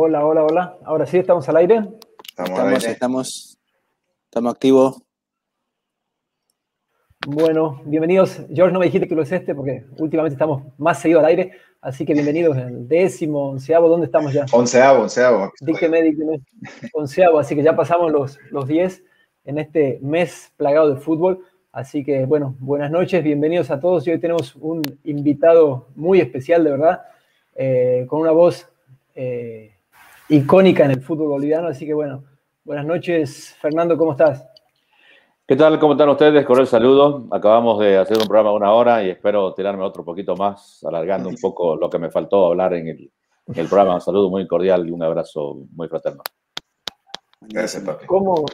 Hola, hola, hola. Ahora sí, estamos al aire. Estamos, estamos, estamos, activos. Bueno, bienvenidos. George, no me dijiste que lo es este porque últimamente estamos más seguidos al aire. Así que bienvenidos el décimo, onceavo. ¿Dónde estamos ya? Onceavo, onceavo. Dígame, dígame. Onceavo, así que ya pasamos los, los diez en este mes plagado de fútbol. Así que, bueno, buenas noches, bienvenidos a todos. Y hoy tenemos un invitado muy especial, de verdad, eh, con una voz eh, icónica en el fútbol boliviano. Así que, bueno, buenas noches, Fernando, ¿cómo estás? ¿Qué tal? ¿Cómo están ustedes? Con el saludo. Acabamos de hacer un programa de una hora y espero tirarme otro poquito más, alargando un poco lo que me faltó hablar en el, en el programa. Un saludo muy cordial y un abrazo muy fraterno. Gracias, papi. ¿Cómo,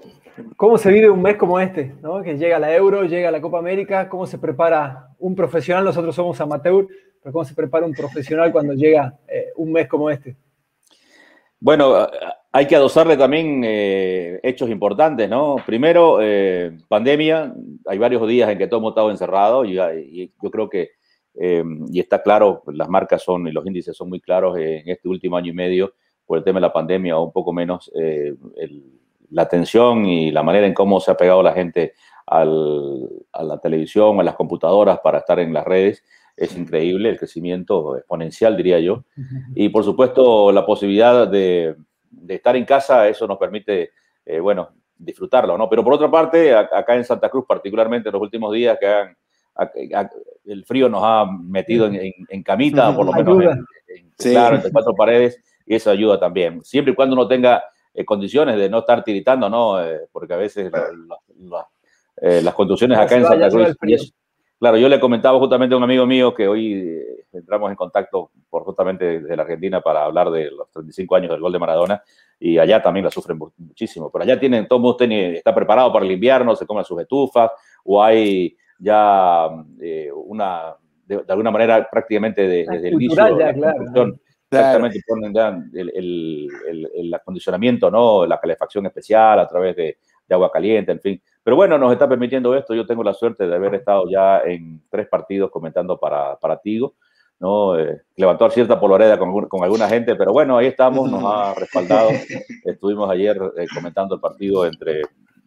¿Cómo se vive un mes como este? ¿no? Que llega la Euro, llega la Copa América, ¿cómo se prepara un profesional? Nosotros somos amateur, pero ¿cómo se prepara un profesional cuando llega eh, un mes como este? Bueno, hay que adosarle también eh, hechos importantes, ¿no? Primero, eh, pandemia, hay varios días en que todo hemos estado encerrado y, y yo creo que, y está claro, las marcas son y los índices son muy claros en este último año y medio, por el tema de la pandemia o un poco menos, eh, la atención y la manera en cómo se ha pegado la gente a la televisión, a las computadoras para estar en las redes, es increíble, el crecimiento exponencial, diría yo. Y por supuesto, la posibilidad de, estar en casa, eso nos permite, eh, bueno, disfrutarlo, ¿no? Pero por otra parte, acá en Santa Cruz, particularmente en los últimos días, que el frío nos ha metido en, camita, por lo menos en, claro, entre cuatro paredes, y eso ayuda también. Siempre y cuando uno tenga eh, condiciones de no estar tiritando, ¿no? Eh, porque a veces eh, las conducciones acá en Santa Cruz... claro, yo le comentaba justamente a un amigo mío que hoy entramos en contacto por justamente desde la Argentina para hablar de los 35 años del gol de Maradona y allá también la sufren muchísimo. Pero allá tienen, todo el mundo está preparado para el invierno, se comen sus estufas o hay ya una, de, alguna manera prácticamente desde el inicio ya, claro, Exactamente, ponen el, el, acondicionamiento, ¿no? La calefacción especial a través de, agua caliente, en fin. Pero bueno, nos está permitiendo esto. Yo tengo la suerte de haber estado ya en tres partidos comentando para, para Tigo, ¿no? Eh, levantó cierta polvareda con, con, alguna gente, pero bueno, ahí estamos, nos ha respaldado. Estuvimos ayer eh, comentando el partido entre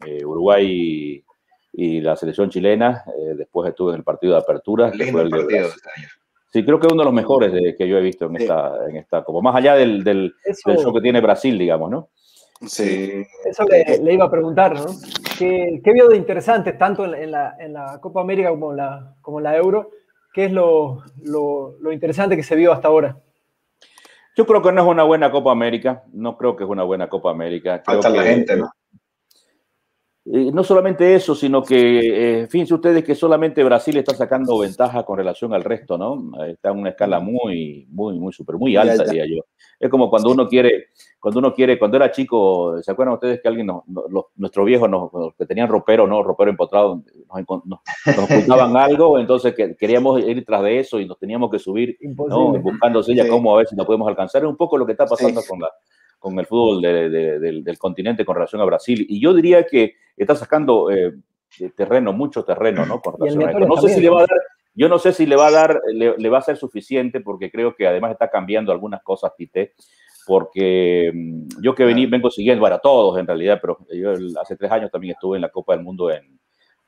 eh, Uruguay y, la selección chilena. después estuve en el partido de apertura. Sí, creo que es uno de los mejores que yo he visto en esta, en esta, como más allá del, del, show que tiene Brasil, digamos, ¿no? Sí. Eso le, iba a preguntar, ¿no? ¿Qué, qué vio de interesante tanto en, la, en la Copa América como en la, como la Euro? ¿Qué es lo, lo, lo, interesante que se vio hasta ahora? Yo creo que no es una buena Copa América, no creo que es una buena Copa América. Falta la gente, ¿no? Eh, no solamente eso, sino que, eh, fíjense ustedes que solamente Brasil está sacando ventaja con relación al resto, ¿no? Está en una escala muy, muy, muy súper, muy alta, diría yo. Es como cuando uno quiere, cuando uno quiere, cuando era chico, ¿se acuerdan ustedes que alguien, los, nuestros viejos, que tenían ropero, ¿no? Ropero empotrado, nos, nos, ocultaban algo, entonces que, queríamos ir tras de eso y nos teníamos que subir, ¿no? Buscándose ya cómo a ver si nos podemos alcanzar. Es un poco lo que está pasando con la con el fútbol del, continente con relación a Brasil. Y yo diría que está sacando eh, terreno, mucho terreno, ¿no? Con relación a No sé si le va a dar, yo no sé si le va a dar, le, va a ser suficiente, porque creo que además está cambiando algunas cosas, Tite, porque mm, yo que vení, vengo siguiendo, bueno, todos en realidad, pero yo hace tres años también estuve en la Copa del Mundo en,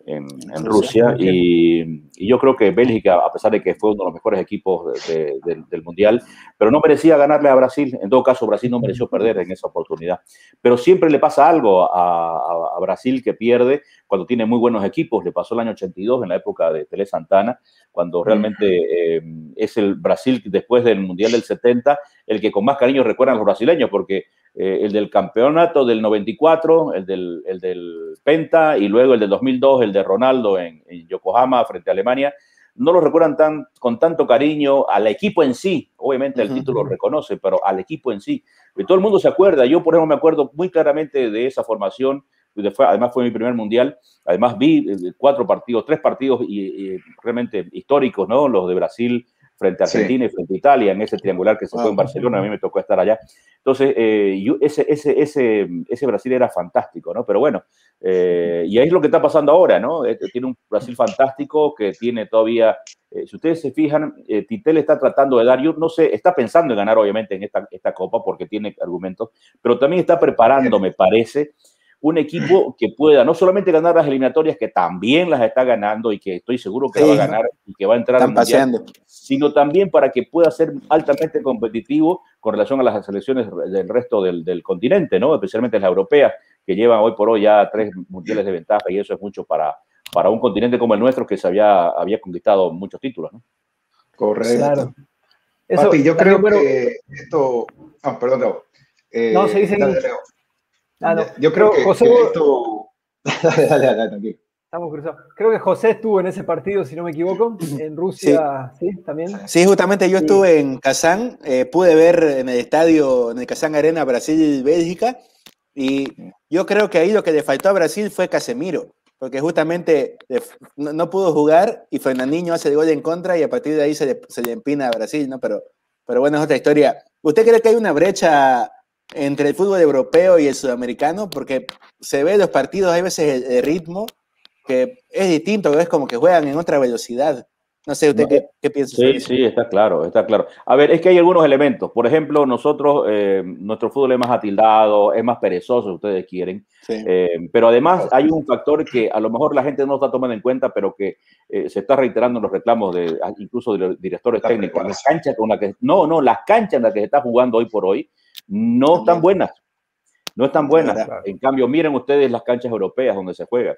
en, Rusia. Y, yo creo que Bélgica, a pesar de que fue uno de los mejores equipos del Mundial, pero no merecía ganarle a Brasil. En todo caso, Brasil no mereció perder en esa oportunidad. Pero siempre le pasa algo a, Brasil que pierde cuando tiene muy buenos equipos. Le pasó el año 82, en la época de Tele Santana, cuando realmente eh, es el Brasil, después del Mundial del 70, el que con más cariño recuerdan los brasileños, porque eh, el del campeonato del 94, el del, el del Penta y luego el del 2002, el de Ronaldo en, Yokohama frente a Alemania, no lo recuerdan tan, con tanto cariño al equipo en sí. Obviamente el título lo reconoce, pero al equipo en sí. Y todo el mundo se acuerda. Yo, por ejemplo, me acuerdo muy claramente de esa formación. Además, fue mi primer mundial. Además, vi eh, cuatro partidos, tres partidos y, realmente históricos, ¿no? Los de Brasil frente a Argentina y frente a Italia, en ese triangular que se fue en Barcelona, a mí me tocó estar allá. Entonces, eh, ese, ese, ese, ese, Brasil era fantástico, ¿no? Pero bueno, eh, y ahí es lo que está pasando ahora, ¿no? Eh, tiene un Brasil fantástico que tiene todavía, si ustedes se fijan, Titel está tratando de dar, yo no sé, está pensando en ganar obviamente en esta, esta copa porque tiene argumentos, pero también está preparando, me parece, un equipo que pueda no solamente ganar las eliminatorias, que también las está ganando y que estoy seguro que va a ganar y que va a entrar al mundial, sino también para que pueda ser altamente competitivo con relación a las selecciones del resto del, continente, ¿no? especialmente las europeas, que llevan hoy por hoy ya tres mundiales de ventaja y eso es mucho para, para un continente como el nuestro que se había, había conquistado muchos títulos. ¿no? Correcto. Claro. yo creo que esto... Ah, perdón, Leo. no, se dice... Ah, Yo creo que, José... esto... dale, dale, dale, tranquilo. Estamos cruzados. Creo que José estuvo en ese partido, si no me equivoco, en Rusia, ¿sí? ¿También? Sí, justamente yo estuve en Kazán, eh, pude ver en el estadio, en el Kazán Arena, Brasil-Bélgica, y yo creo que ahí lo que le faltó a Brasil fue Casemiro, porque justamente no, pudo jugar y Fernandinho hace el gol en contra y a partir de ahí se le, se le empina a Brasil, ¿no? Pero, pero bueno, es otra historia. ¿Usted cree que hay una brecha entre el fútbol europeo y el sudamericano, porque se ve los partidos, hay veces el, ritmo que es distinto, es como que juegan en otra velocidad. No sé, ¿usted qué, piensa? Sí, sí, está claro, está claro. A ver, es que hay algunos elementos. Por ejemplo, nosotros, eh, nuestro fútbol es más atildado, es más perezoso, ustedes quieren. Eh, pero además hay un factor que a lo mejor la gente no está tomando en cuenta, pero que eh, se está reiterando en los reclamos de incluso de los directores técnicos. Las canchas con las que, no, no, las canchas en las que se está jugando hoy por hoy no están buenas. No están buenas. En cambio, miren ustedes las canchas europeas donde se juega.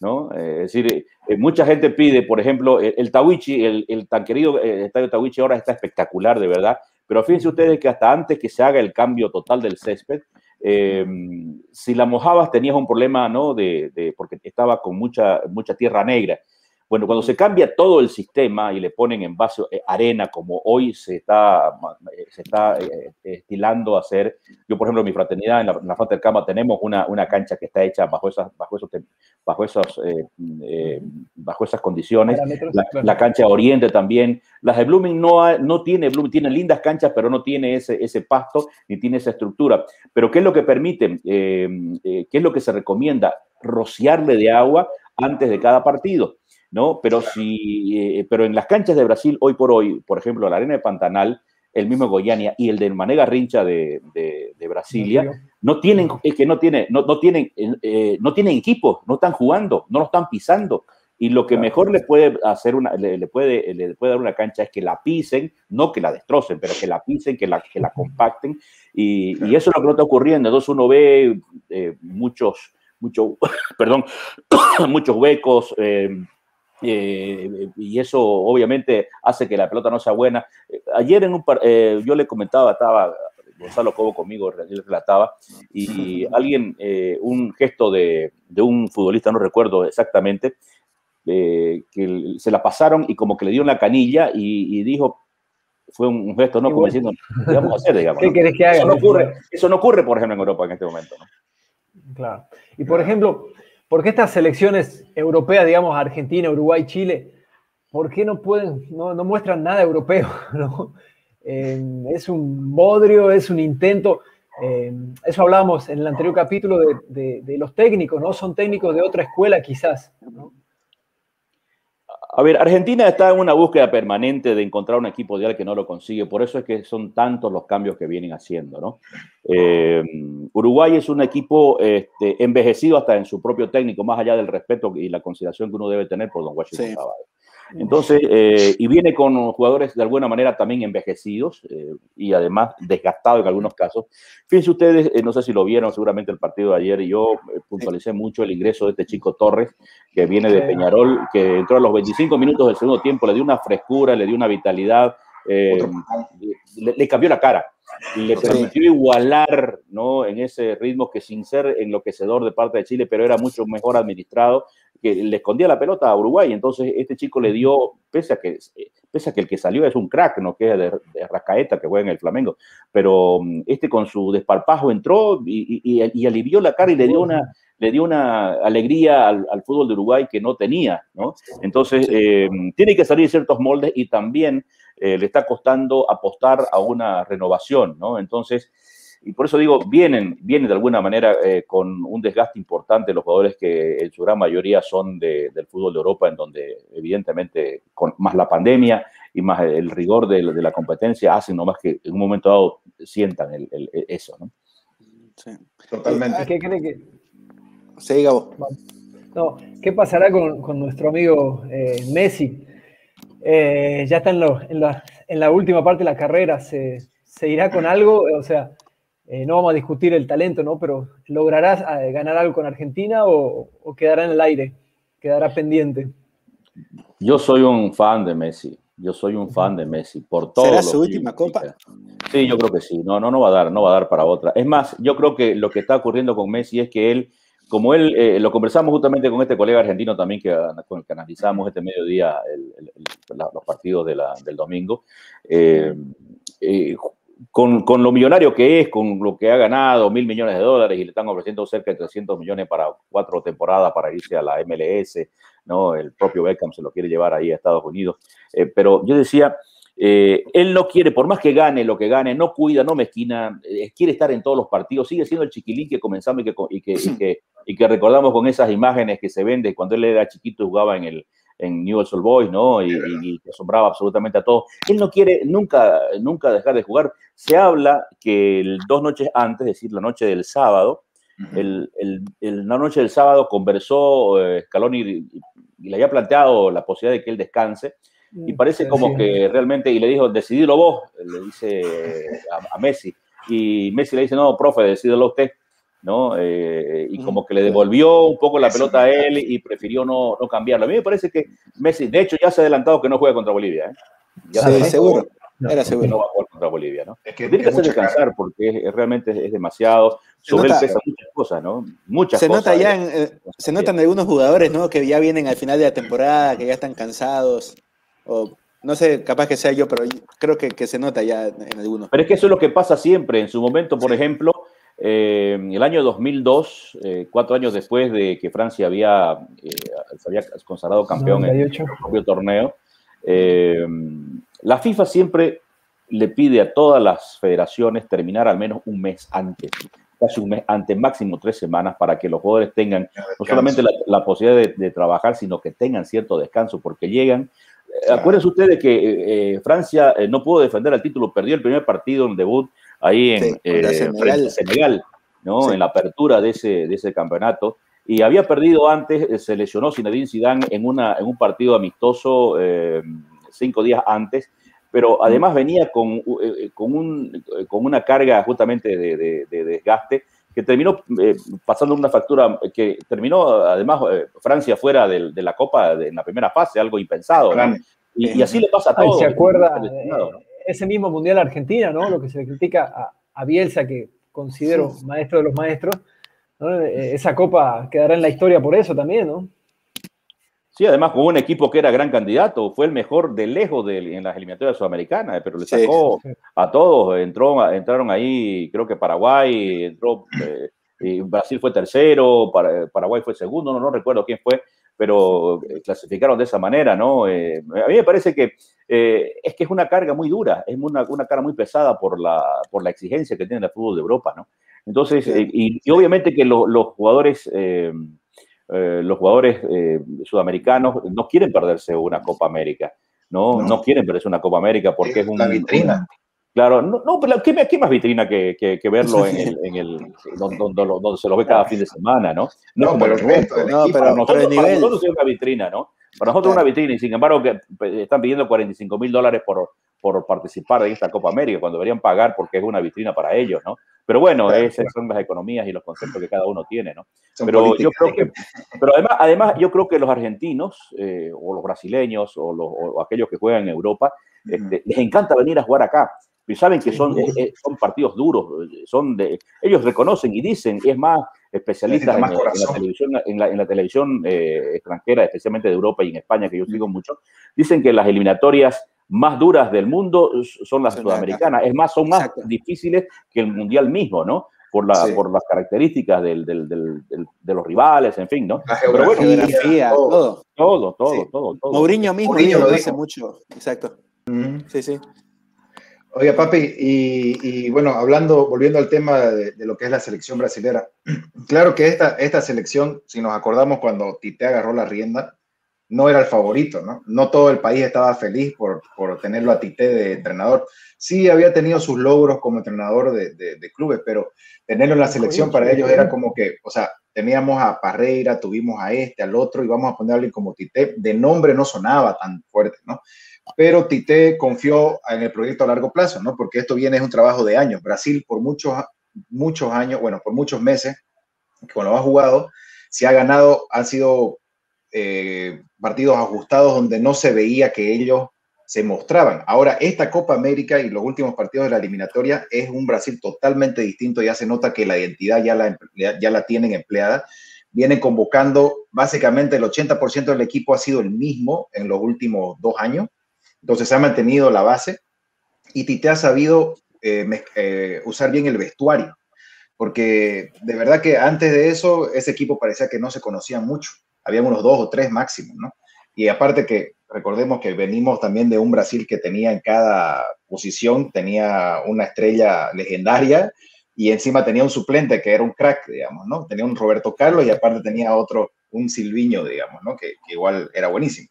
¿no? Eh, es decir, eh, mucha gente pide, por ejemplo, el, el Tawichi, el, tan querido eh, estadio Tawichi ahora está espectacular, de verdad, pero fíjense ustedes que hasta antes que se haga el cambio total del césped, si la mojabas tenías un problema, ¿no? De, de, porque estaba con mucha, mucha tierra negra. Bueno, cuando se cambia todo el sistema y le ponen en base eh, arena, como hoy se está, eh, se está eh, estilando a hacer, yo por ejemplo en mi fraternidad, en la, en la del Cama, tenemos una, una, cancha que está hecha bajo esas, bajo esos, bajo esos, bajo esas condiciones. La, cancha Oriente también. Las de Blooming no, no tiene, Blooming tiene lindas canchas, pero no tiene ese, ese pasto ni tiene esa estructura. Pero ¿qué es lo que permite? ¿Qué es lo que se recomienda? Rociarle de agua antes de cada partido. ¿No? Pero, si, eh, pero en las canchas de Brasil, hoy por hoy, por ejemplo, la Arena de Pantanal, el mismo Goiania y el de Manega Rincha de, de, Brasilia, no tienen, es que no, tiene, no, no tienen, eh, no tienen equipo, no están jugando, no lo están pisando. Y lo que mejor le puede hacer una, le, puede, le puede dar una cancha es que la pisen, no que la destrocen, pero que la pisen, que la, que la compacten. Y, y eso es lo que no está ocurriendo. Entonces uno ve eh, muchos, mucho, perdón, muchos huecos, eh, y eso obviamente hace que la pelota no sea buena. Ayer en un eh, yo le comentaba, estaba Gonzalo Cobo conmigo, él relataba, y alguien, eh, un gesto de, de, un futbolista, no recuerdo exactamente, que se la pasaron y como que le dio una canilla y, dijo, fue un gesto, ¿no? Como diciendo, ¿qué vamos a hacer, digamos? ¿Qué querés que haga? Eso no, ocurre, eso no ocurre, por ejemplo, en Europa en este momento, ¿no? Claro. Y por ejemplo, porque estas selecciones europeas, digamos Argentina, Uruguay, Chile, ¿por qué no pueden, no, muestran nada europeo? Eh, es un bodrio, es un intento. Eh, eso hablábamos en el anterior capítulo de, de, los técnicos, ¿no? Son técnicos de otra escuela quizás, ¿no? A ver, Argentina está en una búsqueda permanente de encontrar un equipo ideal que no lo consigue, por eso es que son tantos los cambios que vienen haciendo, ¿no? Eh, Uruguay es un equipo este, envejecido hasta en su propio técnico, más allá del respeto y la consideración que uno debe tener por Don Washington sí. Entonces, eh, y viene con jugadores de alguna manera también envejecidos eh, y además desgastados en algunos casos. Fíjense ustedes, eh, no sé si lo vieron seguramente el partido de ayer, yo puntualicé mucho el ingreso de este chico Torres, que viene de Peñarol, que entró a los 25 minutos del segundo tiempo, le dio una frescura, le dio una vitalidad, le, le cambió la cara le permitió igualar ¿no? en ese ritmo que sin ser enloquecedor de parte de Chile, pero era mucho mejor administrado, que le escondía la pelota a Uruguay. Entonces este chico le dio, pese a que pese a que el que salió es un crack, no que es de, Rascaeta, que juega en el Flamengo, pero mm, este con su desparpajo entró y, alivió la cara y le dio una, le dio una alegría al, fútbol de Uruguay que no tenía, ¿no? Entonces, eh, tiene que salir ciertos moldes y también eh, le está costando apostar a una renovación, ¿no? Entonces, y por eso digo, vienen, vienen de alguna manera eh, con un desgaste importante los jugadores que en su gran mayoría son del fútbol de Europa, en donde evidentemente con más la pandemia y más el rigor de, la competencia hacen nomás que en un momento dado sientan eso, ¿no? Sí, totalmente. ¿Qué cree que? Sí, Gabo. No, ¿qué pasará con, nuestro amigo eh, Messi? Eh, ya está en, la, en, la, última parte de la carrera, ¿se, ¿se irá con algo? O sea, eh, no vamos a discutir el talento, ¿no? Pero ¿lograrás eh, ganar algo con Argentina o, quedará en el aire? ¿Quedará pendiente? Yo soy un fan de Messi. Yo soy un fan de Messi por todo. ¿Será su última copa? Sí, yo creo que sí. No, no, no va a dar, no va a dar para otra. Es más, yo creo que lo que está ocurriendo con Messi es que él, como él, eh, lo conversamos justamente con este colega argentino también que, con el que analizamos este mediodía los partidos del domingo. Eh, con, con, lo millonario que es, con lo que ha ganado, mil millones de dólares y le están ofreciendo cerca de 300 millones para cuatro temporadas para irse a la MLS, ¿no? El propio Beckham se lo quiere llevar ahí a Estados Unidos. Eh, pero yo decía, eh, él no quiere, por más que gane lo que gane, no cuida, no mezquina, eh, quiere estar en todos los partidos, sigue siendo el chiquilín que comenzamos y que, y que, y que, y que recordamos con esas imágenes que se ven de cuando él era chiquito jugaba en el, en Newell's Old Boys, ¿no? Y, y, asombraba absolutamente a todos. Él no quiere nunca, nunca dejar de jugar. Se habla que el, dos noches antes, es decir, la noche del sábado, el, el, la noche del sábado conversó eh, Scaloni y, le había planteado la posibilidad de que él descanse. Y parece como que realmente, y le dijo, decidilo vos, le dice a, a Messi. Y Messi le dice, no, profe, decídelo usted. ¿No? Eh, y como que le devolvió un poco la pelota a él y prefirió no, no, cambiarlo. A mí me parece que Messi, de hecho, ya se ha adelantado que no juega contra Bolivia. ¿eh? Ya sí, seguro. Era seguro. Que no va a jugar contra Bolivia, ¿no? Es que Tiene que hacer descansar porque realmente es, demasiado. Sobre él pesa muchas cosas, ¿no? Muchas se cosas. Nota ya eh, se notan algunos jugadores, ¿no? Que ya vienen al final de la temporada, que ya están cansados. O no sé, capaz que sea yo, pero creo que, que se nota ya en algunos. Pero es que eso es lo que pasa siempre. En su momento, por ejemplo, eh, el año 2002, eh, cuatro años después de que Francia había, eh, se había consagrado campeón en el propio torneo, eh, la FIFA siempre le pide a todas las federaciones terminar al menos un mes antes, casi un mes antes, máximo tres semanas, para que los jugadores tengan no solamente la, posibilidad de, trabajar, sino que tengan cierto descanso, porque llegan. Acuérdense ustedes que Francia no pudo defender el título, perdió el primer partido en debut ahí en eh, Senegal, ¿no? en la apertura de ese, de ese campeonato. Y había perdido antes, eh, se lesionó Zinedine Zidane en, una, en un partido amistoso eh, cinco días antes, pero además venía con, con, un, con una carga justamente de, de, desgaste que terminó pasando una factura que terminó además Francia fuera de, de, la Copa en la primera fase, algo impensado. Y, así le pasa a todos. ¿Se acuerda? Ese mismo Mundial Argentina, ¿no? Lo que se le critica a, Bielsa, que considero maestro de los maestros, eh, esa copa quedará en la historia por eso también, ¿no? Sí, además con un equipo que era gran candidato, fue el mejor de lejos de, en las eliminatorias sudamericanas, pero le sacó a todos, entró, entraron ahí, creo que Paraguay, entró, eh, Brasil fue tercero, Paraguay fue segundo, no, no recuerdo quién fue, pero eh, clasificaron de esa manera, ¿no? Eh, a mí me parece que eh, es que es una carga muy dura, es una, una carga muy pesada por la, por la exigencia que tiene el fútbol de Europa, ¿no? Entonces, y, obviamente que los jugadores, los jugadores sudamericanos no quieren perderse una Copa América, ¿no? No, quieren perderse una Copa América porque es, una vitrina. Claro, no, no pero ¿qué, ¿qué, más vitrina que, que, verlo en el, en el donde, donde, se lo ve cada fin de semana, ¿no? No, no pero, no, pero para nosotros, para nosotros es una vitrina, ¿no? Para nosotros es una vitrina y sin embargo que están pidiendo 45 mil dólares por, por participar en esta Copa América, cuando deberían pagar porque es una vitrina para ellos, ¿no? Pero bueno, esas son las economías y los conceptos que cada uno tiene, ¿no? pero yo creo que, pero además, además yo creo que los argentinos eh, o los brasileños o, los, o, aquellos que juegan en Europa este, les encanta venir a jugar acá saben que son, eh, son partidos duros, son de, ellos reconocen y dicen, es más, especialistas en, la televisión, en la, televisión eh, extranjera, especialmente de Europa y en España, que yo sigo mucho, dicen que las eliminatorias más duras del mundo son las sudamericanas. Es más, son más difíciles que el mundial mismo, ¿no? Por, la, por las características del, del, del, de los rivales, en fin, ¿no? La geografía, todo. Todo, todo, todo, todo. Mourinho mismo Mourinho lo dice mucho, exacto. Sí, sí. Oiga, papi, y, bueno, hablando, volviendo al tema de, lo que es la selección brasilera, claro que esta, esta selección, si nos acordamos cuando Tite agarró la rienda, no era el favorito, ¿no? No todo el país estaba feliz por, por tenerlo a Tite de entrenador. Sí había tenido sus logros como entrenador de, de, clubes, pero tenerlo en la selección para ellos era como que, o sea, teníamos a Parreira, tuvimos a este, al otro, y vamos a ponerle como Tite. De nombre no sonaba tan fuerte, ¿no? Pero Tite confió en el proyecto a largo plazo, ¿no? Porque esto viene es un trabajo de años. Brasil por muchos, muchos años, bueno, por muchos meses, cuando ha jugado, se ha ganado, han sido eh, partidos ajustados donde no se veía que ellos se mostraban. Ahora, esta Copa América y los últimos partidos de la eliminatoria es un Brasil totalmente distinto, ya se nota que la identidad ya la, ya la tienen empleada. Vienen convocando, básicamente el 80% del equipo ha sido el mismo en los últimos dos años entonces se ha mantenido la base y Tite ha sabido eh, eh, usar bien el vestuario, porque de verdad que antes de eso ese equipo parecía que no se conocía mucho, había unos dos o tres máximos, ¿no? Y aparte que recordemos que venimos también de un Brasil que tenía en cada posición, tenía una estrella legendaria y encima tenía un suplente que era un crack, digamos, ¿no? Tenía un Roberto Carlos y aparte tenía otro, un Silviño, digamos, ¿no? Que, que igual era buenísimo.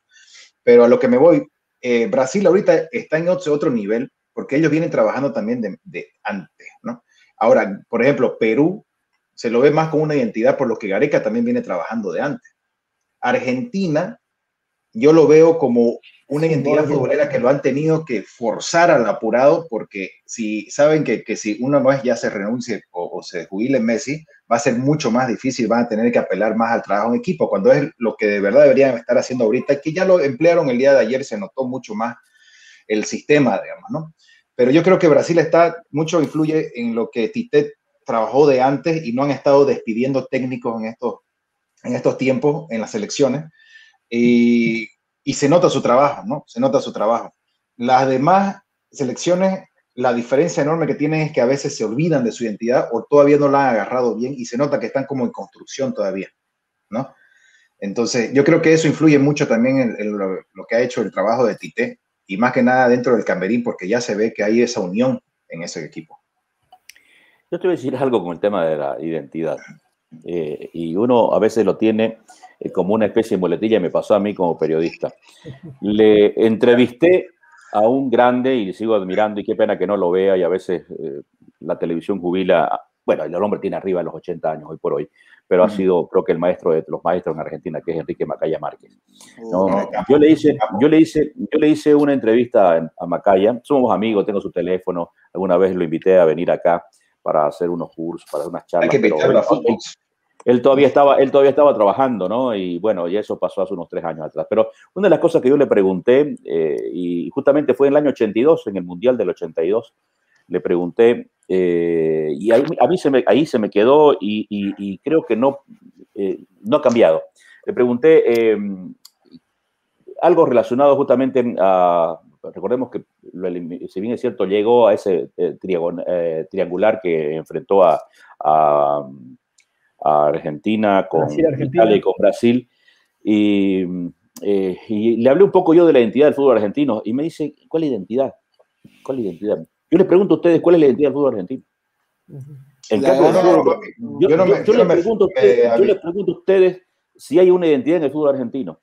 Pero a lo que me voy, eh, Brasil ahorita está en otro, nivel porque ellos vienen trabajando también de, antes, ¿no? Ahora, por ejemplo, Perú se lo ve más como una identidad por lo que Gareca también viene trabajando de antes. Argentina, yo lo veo como una identidad futbolera que lo han tenido que forzar al apurado porque si saben que, si uno no es ya se renuncie o, o se jubile Messi, va a ser mucho más difícil, van a tener que apelar más al trabajo en equipo, cuando es lo que de verdad deberían estar haciendo ahorita, que ya lo emplearon el día de ayer, se notó mucho más el sistema, digamos, ¿no? Pero yo creo que Brasil está, mucho influye en lo que Tite trabajó de antes y no han estado despidiendo técnicos en estos, en estos tiempos, en las elecciones, y, se nota su trabajo, ¿no? Se nota su trabajo. Las demás selecciones la diferencia enorme que tienen es que a veces se olvidan de su identidad o todavía no la han agarrado bien y se nota que están como en construcción todavía, ¿no? Entonces, yo creo que eso influye mucho también en, lo, que ha hecho el trabajo de Tite y más que nada dentro del Camerín, porque ya se ve que hay esa unión en ese equipo. Yo te voy a decir algo con el tema de la identidad. Eh, y uno a veces lo tiene eh, como una especie de muletilla, me pasó a mí como periodista. Le entrevisté a un grande y sigo admirando y qué pena que no lo vea y a veces eh, la televisión jubila, bueno, el hombre tiene arriba de los 80 años hoy por hoy, pero ha sido creo que el maestro de los maestros en Argentina, que es Enrique Macaya Márquez. yo, le hice, yo, le hice, yo le hice una entrevista a Macaya, somos amigos, tengo su teléfono, alguna vez lo invité a venir acá para hacer unos cursos, para unas charlas. Hay que pero, él todavía estaba, él todavía estaba trabajando, ¿no? Y bueno, y eso pasó hace unos tres años atrás. Pero una de las cosas que yo le pregunté, eh, y justamente fue en el año 82, en el Mundial del 82, le pregunté, eh, y ahí, a mí se me, ahí se me quedó y, creo que no, eh, no ha cambiado. Le pregunté em, algo relacionado justamente a, recordemos que, si bien es cierto, llegó a ese triangular que enfrentó a a Argentina, con Italia y con Brasil. Eh, y, le hablé un poco yo de la identidad del fútbol argentino y me dice, ¿cuál identidad? ¿Cuál identidad? Yo les pregunto a ustedes, ¿cuál es la identidad del fútbol argentino? yo, les pregunto a ustedes si hay una identidad en el fútbol argentino.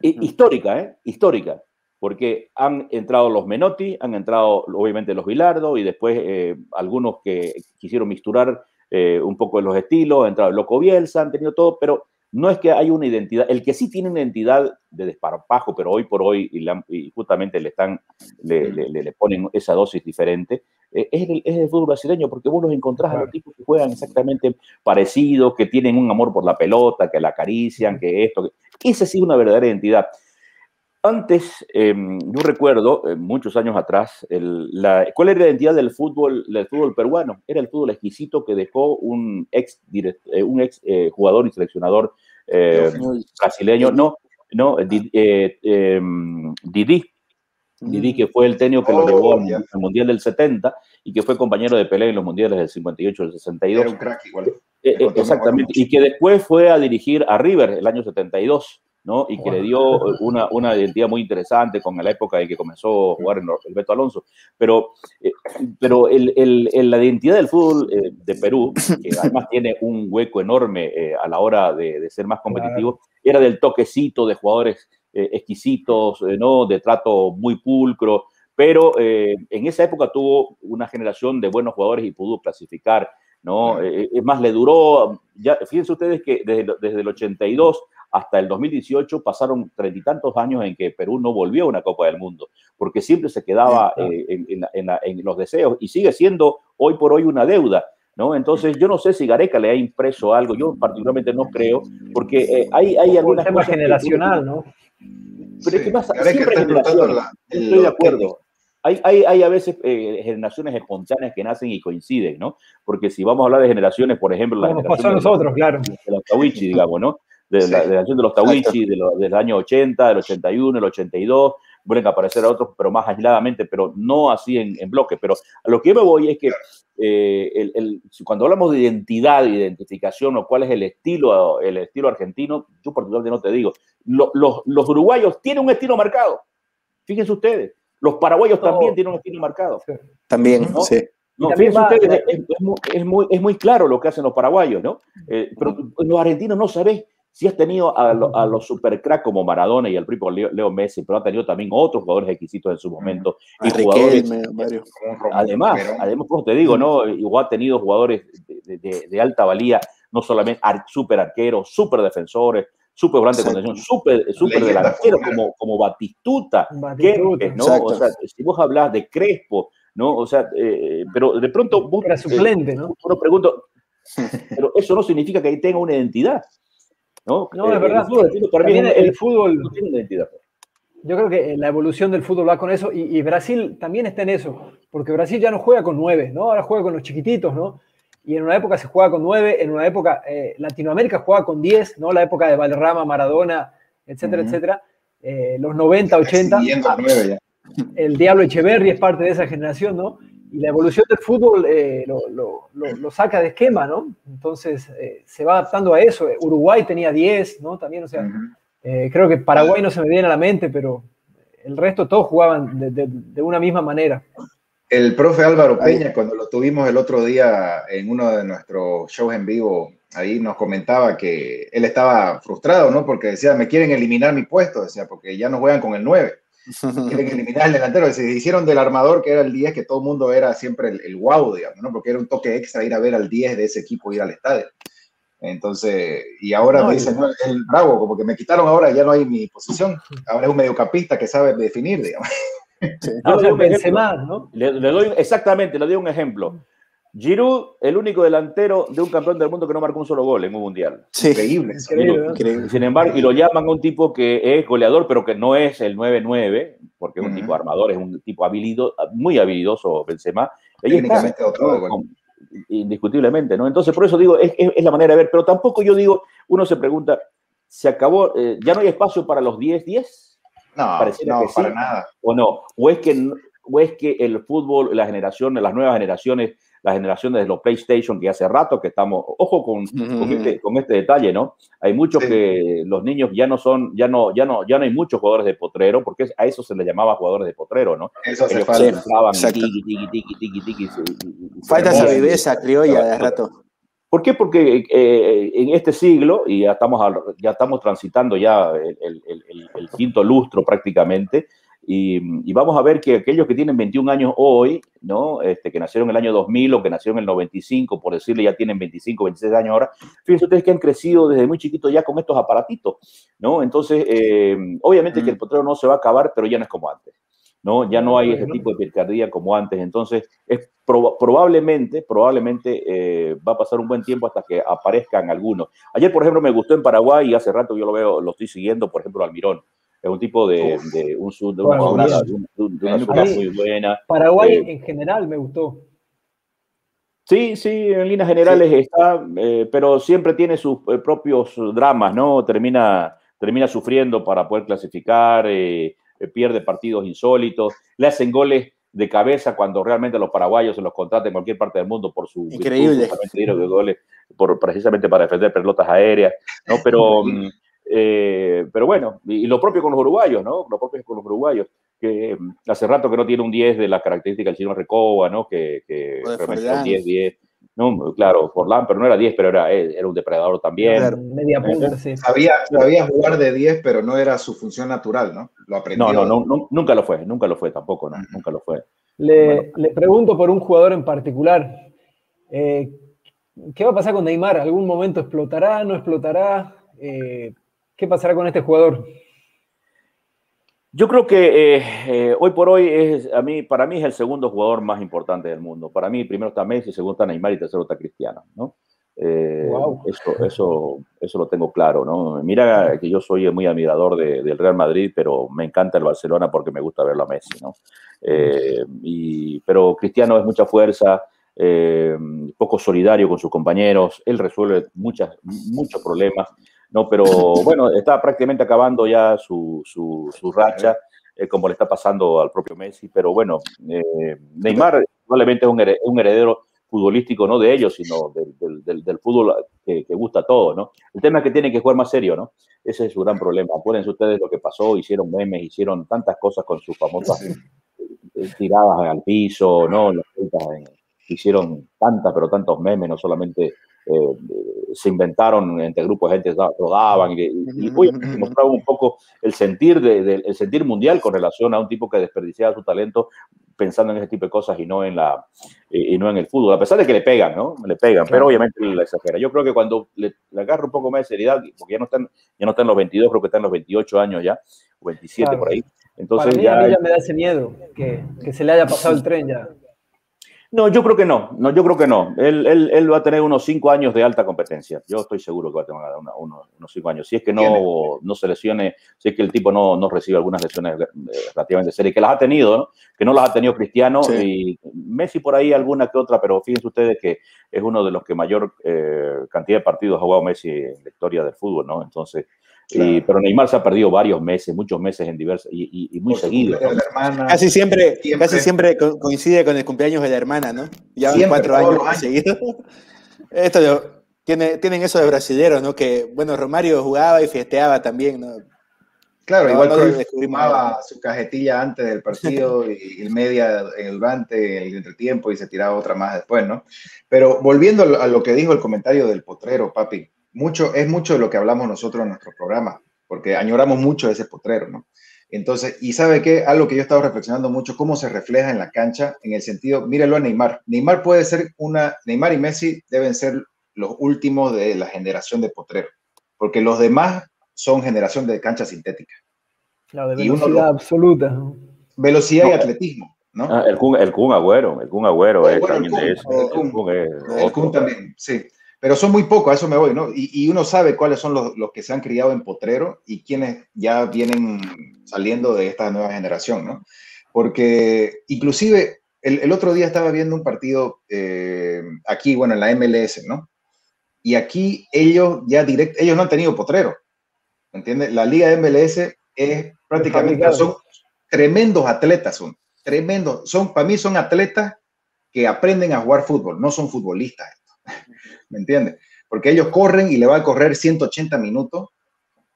Histórica, ¿eh? Histórica. Porque han entrado los Menotti, han entrado obviamente los Bilardo y después eh, algunos que quisieron misturar eh, un poco de los estilos, ha entrado el Loco Bielsa, han tenido todo, pero no es que hay una identidad, el que sí tiene una identidad de desparpajo, pero hoy por hoy, y, justamente le están, le, le, ponen esa dosis diferente, eh, es, el, es, el, fútbol brasileño, porque vos los encontrás a los tipos que juegan exactamente parecidos, que tienen un amor por la pelota, que la acarician, que esto, que, esa sí es una verdadera identidad. Antes, em, yo recuerdo, eh, muchos años atrás, la, ¿cuál era la identidad del fútbol, del fútbol peruano? Era el fútbol exquisito que dejó un ex, eh, un ex eh, jugador y seleccionador brasileño, no, no, em, Didi, Didi, que fue el técnico que lo llevó al, Mundial del 70 y que fue compañero de Pelé en los Mundiales del 58 y del 62. Era un crack igual. Exactamente. Y que después fue a dirigir a River el año 72. ¿No? Y que le dio una, una, identidad muy interesante con la época en que comenzó a jugar en el Beto Alonso. Pero, eh, pero el, el, la identidad del fútbol de Perú, que además tiene un hueco enorme a la hora de, de ser más competitivo, era del toquecito de jugadores eh, exquisitos, eh, ¿no? de trato muy pulcro, pero eh, en esa época tuvo una generación de buenos jugadores y pudo clasificar. ¿no? es más, le duró, ya, fíjense ustedes que desde, desde el 82 hasta el 2018 pasaron treinta y tantos años en que Perú no volvió a una Copa del Mundo, porque siempre se quedaba en, en, los deseos y sigue siendo hoy por hoy una deuda. ¿No? Entonces, yo no sé si Gareca le ha impreso algo, yo particularmente no creo, porque hay, hay algunas tema generacional, ¿no? Pero es que pasa, siempre estoy de acuerdo. Hay, hay, hay, a veces eh, generaciones espontáneas que nacen y coinciden, ¿no? Porque si vamos a hablar de generaciones, por ejemplo, la generación nosotros, de, claro. de los Tawichi, digamos, ¿no? De la generación de los Tawichi, de los, del año 80, del 81, el 82, pueden aparecer otros, pero más aisladamente, pero no así en, en bloque. Pero a lo que yo me voy es que eh, el, el, cuando hablamos de identidad, de identificación o cuál es el estilo, el estilo argentino, yo particularmente no te digo, los, los, uruguayos tienen un estilo marcado. Fíjense ustedes, los paraguayos también tienen un estilo marcado. También, sí. fíjense ustedes, es, es, muy, es, muy, claro lo que hacen los paraguayos, ¿no? Eh, pero los argentinos no sabés si has tenido a, a los supercracks como Maradona y el propio Leo, Messi, pero ha tenido también otros jugadores exquisitos en su momento. Y jugadores, además, además, como te digo, ¿no? Igual ha tenido jugadores de, de, alta valía, no solamente super arqueros, super defensores, super volante de contención, super, super delantero como, como Batistuta, Batistuta ¿no? O sea, si vos hablas de Crespo, ¿no? O sea, eh, pero de pronto vos, Era suplente, ¿no? Uno pregunto, pero eso no significa que ahí tenga una identidad. ¿No? No, es verdad. El fútbol, tiene identidad. Yo creo que la evolución del fútbol va con eso y, Brasil también está en eso, porque Brasil ya no juega con nueve, ¿no? Ahora juega con los chiquititos, ¿no? Y en una época se juega con nueve, en una época eh, Latinoamérica jugaba con diez, ¿no? La época de Valderrama, Maradona, etcétera, etcétera. Eh, los 90, 80. El Diablo Echeverri es parte de esa generación, ¿no? Y la evolución del fútbol eh, lo, lo, saca de esquema, ¿no? Entonces eh, se va adaptando a eso. Uruguay tenía 10, ¿no? También, o sea, eh, creo que Paraguay no se me viene a la mente, pero el resto todos jugaban de, de, una misma manera. El profe Álvaro Peña, cuando lo tuvimos el otro día en uno de nuestros shows en vivo, ahí nos comentaba que él estaba frustrado, ¿no? Porque decía, me quieren eliminar mi puesto, decía, porque ya no juegan con el 9 quieren eliminar el delantero. Se hicieron del armador, que era el 10, que todo el mundo era siempre el, el wow, digamos, ¿no? Porque era un toque extra ir a ver al 10 de ese equipo, ir al estadio. Entonces, y ahora me dicen, no, el bravo, como que me quitaron ahora, ya no hay mi posición. Ahora es un mediocampista que sabe definir, digamos. No, ¿no? Le, le, doy, exactamente, le doy un ejemplo. Giroud, el único delantero de un campeón del mundo que no marcó un solo gol en un mundial. Increíble. Increíble. Sin embargo, y lo llaman un tipo que es goleador, pero que no es el 9-9, porque es un tipo armador, es un tipo habilido, muy habilidoso Benzema. Técnicamente otro, Indiscutiblemente, ¿no? Entonces, por eso digo, es, es, la manera de ver, pero tampoco yo digo, uno se pregunta, ¿se acabó? Eh, ¿Ya no hay espacio para los 10-10? No, no, para nada. ¿O no? ¿O es que, o es que el fútbol, la generación, las nuevas generaciones la generación de los PlayStation, que hace rato que estamos, ojo con, este, con, este, detalle, ¿no? Hay muchos que los niños ya no son, ya no, ya no, ya no hay muchos jugadores de potrero, porque a eso se les llamaba jugadores de potrero, ¿no? Eso se falta. Falta esa viveza criolla de rato. ¿Por qué? Porque eh, en este siglo, y ya estamos, ya estamos transitando ya el, el quinto lustro prácticamente, y, vamos a ver que aquellos que tienen 21 años hoy, ¿no? Este, que nacieron en el año 2000 o que nacieron en el 95, por decirle, ya tienen 25, 26 años ahora, fíjense ustedes que han crecido desde muy chiquitos ya con estos aparatitos, ¿no? Entonces, eh, obviamente que el potrero no se va a acabar, pero ya no es como antes, ¿no? Ya no hay ese tipo de picardía como antes, entonces es probablemente, probablemente eh, va a pasar un buen tiempo hasta que aparezcan algunos. Ayer, por ejemplo, me gustó en Paraguay y hace rato yo lo veo, lo estoy siguiendo, por ejemplo, Almirón es un tipo de, de, un, de una, zona, muy buena. Paraguay eh, en general me gustó. Sí, sí, en líneas generales está, eh, pero siempre tiene sus eh, propios dramas, ¿no? Termina, termina sufriendo para poder clasificar. pierde partidos insólitos, le hacen goles de cabeza cuando realmente los paraguayos se los contratan en cualquier parte del mundo por su increíble de goles por, precisamente para defender pelotas aéreas, ¿no? Pero, eh, pero bueno, y, lo propio con los uruguayos, ¿no? Lo propio con los uruguayos, que mm, hace rato que no tiene un 10 de las características del chino Recoba, ¿no? Que, que realmente un 10, 10. No, claro, Forlán, pero no era 10, pero era, era un depredador también. Media punta, sí. Sabía, sabía, jugar de 10, pero no era su función natural, ¿no? Lo aprendió. No, no, no, nunca lo fue, nunca lo fue tampoco, no, nunca lo fue. Le, le, pregunto por un jugador en particular. Eh, ¿Qué va a pasar con Neymar? ¿Algún momento explotará? ¿No explotará? Eh, ¿Qué pasará con este jugador? Yo creo que eh, eh, hoy por hoy es a mí, para mí es el segundo jugador más importante del mundo. Para mí primero está Messi, segundo está Neymar y tercero está Cristiano, ¿no? eso, eso, eso lo tengo claro, ¿no? Mira que yo soy muy admirador del Real Madrid, pero me encanta el Barcelona porque me gusta verlo a Messi, ¿no? y, pero Cristiano es mucha fuerza, eh, poco solidario con sus compañeros, él resuelve muchas, muchos problemas, ¿no? Pero bueno, está prácticamente acabando ya su, su, racha, eh, como le está pasando al propio Messi, pero bueno, eh, Neymar probablemente es un, heredero futbolístico, no de ellos, sino del, del, fútbol que, gusta a todos, ¿no? El tema es que tienen que jugar más serio, ¿no? Ese es su gran problema. Acuérdense ustedes lo que pasó, hicieron memes, hicieron tantas cosas con sus famosas tiradas al piso, ¿no? Las hicieron tantas, pero tantos memes, no solamente eh, se inventaron entre grupos de gente, rodaban y, y, mostraba un poco el sentir, de, el sentir mundial con relación a un tipo que desperdiciaba su talento pensando en ese tipo de cosas y no en, la, y no en el fútbol, a pesar de que le pegan, ¿no? Le pegan, pero obviamente le exagera. Yo creo que cuando le, agarra un poco más de seriedad, porque ya no, están, ya no están los 22, creo que están los 28 años ya, o 27 por ahí. Entonces ya, a mí ya me da ese miedo, que, que se le haya pasado el tren ya. No, yo creo que no. no yo creo que no. Él, él, él, va a tener unos cinco años de alta competencia. Yo estoy seguro que va a tener unos, unos cinco años. Si es que no, no se lesione, si es que el tipo no, no recibe algunas lesiones eh, relativamente serias, que las ha tenido, ¿no? que no las ha tenido Cristiano y Messi por ahí alguna que otra, pero fíjense ustedes que es uno de los que mayor eh, cantidad de partidos ha jugado Messi en la historia del fútbol, ¿no? Entonces, pero Neymar se ha perdido varios meses, muchos meses en diversos y, muy seguido. casi, siempre, casi siempre coincide con el cumpleaños de la hermana, ¿no? Ya cuatro años, seguidos. Esto tiene, tienen eso de brasileros, ¿no? Que, bueno, Romario jugaba y festeaba también, ¿no? Claro, igual no su cajetilla antes del partido y el media en el durante, el entretiempo y se tiraba otra más después, ¿no? Pero volviendo a lo que dijo el comentario del potrero, papi, mucho, es mucho de lo que hablamos nosotros en nuestro programa, porque añoramos mucho ese potrero, ¿no? Entonces, y sabe qué, algo que yo he estado reflexionando mucho, cómo se refleja en la cancha, en el sentido, míralo a Neymar. Neymar puede ser una, Neymar y Messi deben ser los últimos de la generación de potrero, porque los demás son generación de cancha sintética. La de velocidad absoluta. Velocidad y atletismo, ¿no? Ah, el, Kun, el Kun Agüero, el Kun Agüero es también de eso. El Kun también, sí pero son muy pocos, a eso me voy, ¿no? Y, uno sabe cuáles son los, que se han criado en Potrero y quienes ya vienen saliendo de esta nueva generación, ¿no? Porque inclusive el, otro día estaba viendo un partido eh, aquí, bueno, en la MLS, ¿no? Y aquí ellos ya direct, ellos no han tenido Potrero, ¿me entiendes? La liga de MLS es prácticamente, son tremendos atletas, son tremendos, son, para mí son atletas que aprenden a jugar fútbol, no son futbolistas. ¿me entiendes? Porque ellos corren y le va a correr 180 minutos,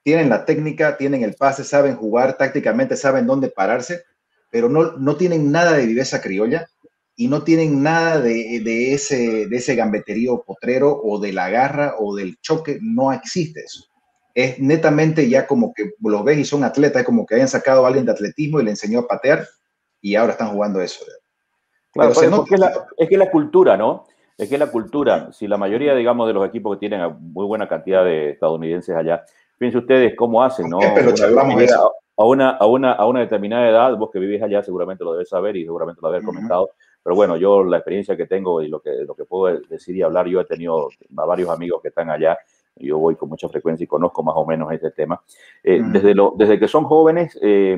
tienen la técnica, tienen el pase, saben jugar tácticamente, saben dónde pararse, pero no, no tienen nada de viveza criolla y no tienen nada de, ese, de ese gambeterío potrero o de la garra o del choque, no existe eso. Es netamente ya como que lo ves y son atletas, como que hayan sacado a alguien de atletismo y le enseñó a patear y ahora están jugando eso. Claro, es, la, es que la cultura, ¿no? Es que la cultura, si la mayoría, digamos, de los equipos que tienen muy buena cantidad de estadounidenses allá, fíjense ustedes cómo hacen, ¿no? a, una, a, una, a una determinada edad, vos que vivís allá seguramente lo debes saber y seguramente lo habéis comentado, pero bueno, yo la experiencia que tengo y lo que, lo que puedo decir y hablar, yo he tenido a varios amigos que están allá, yo voy con mucha frecuencia y conozco más o menos este tema. Eh, desde, lo, desde que son jóvenes, eh,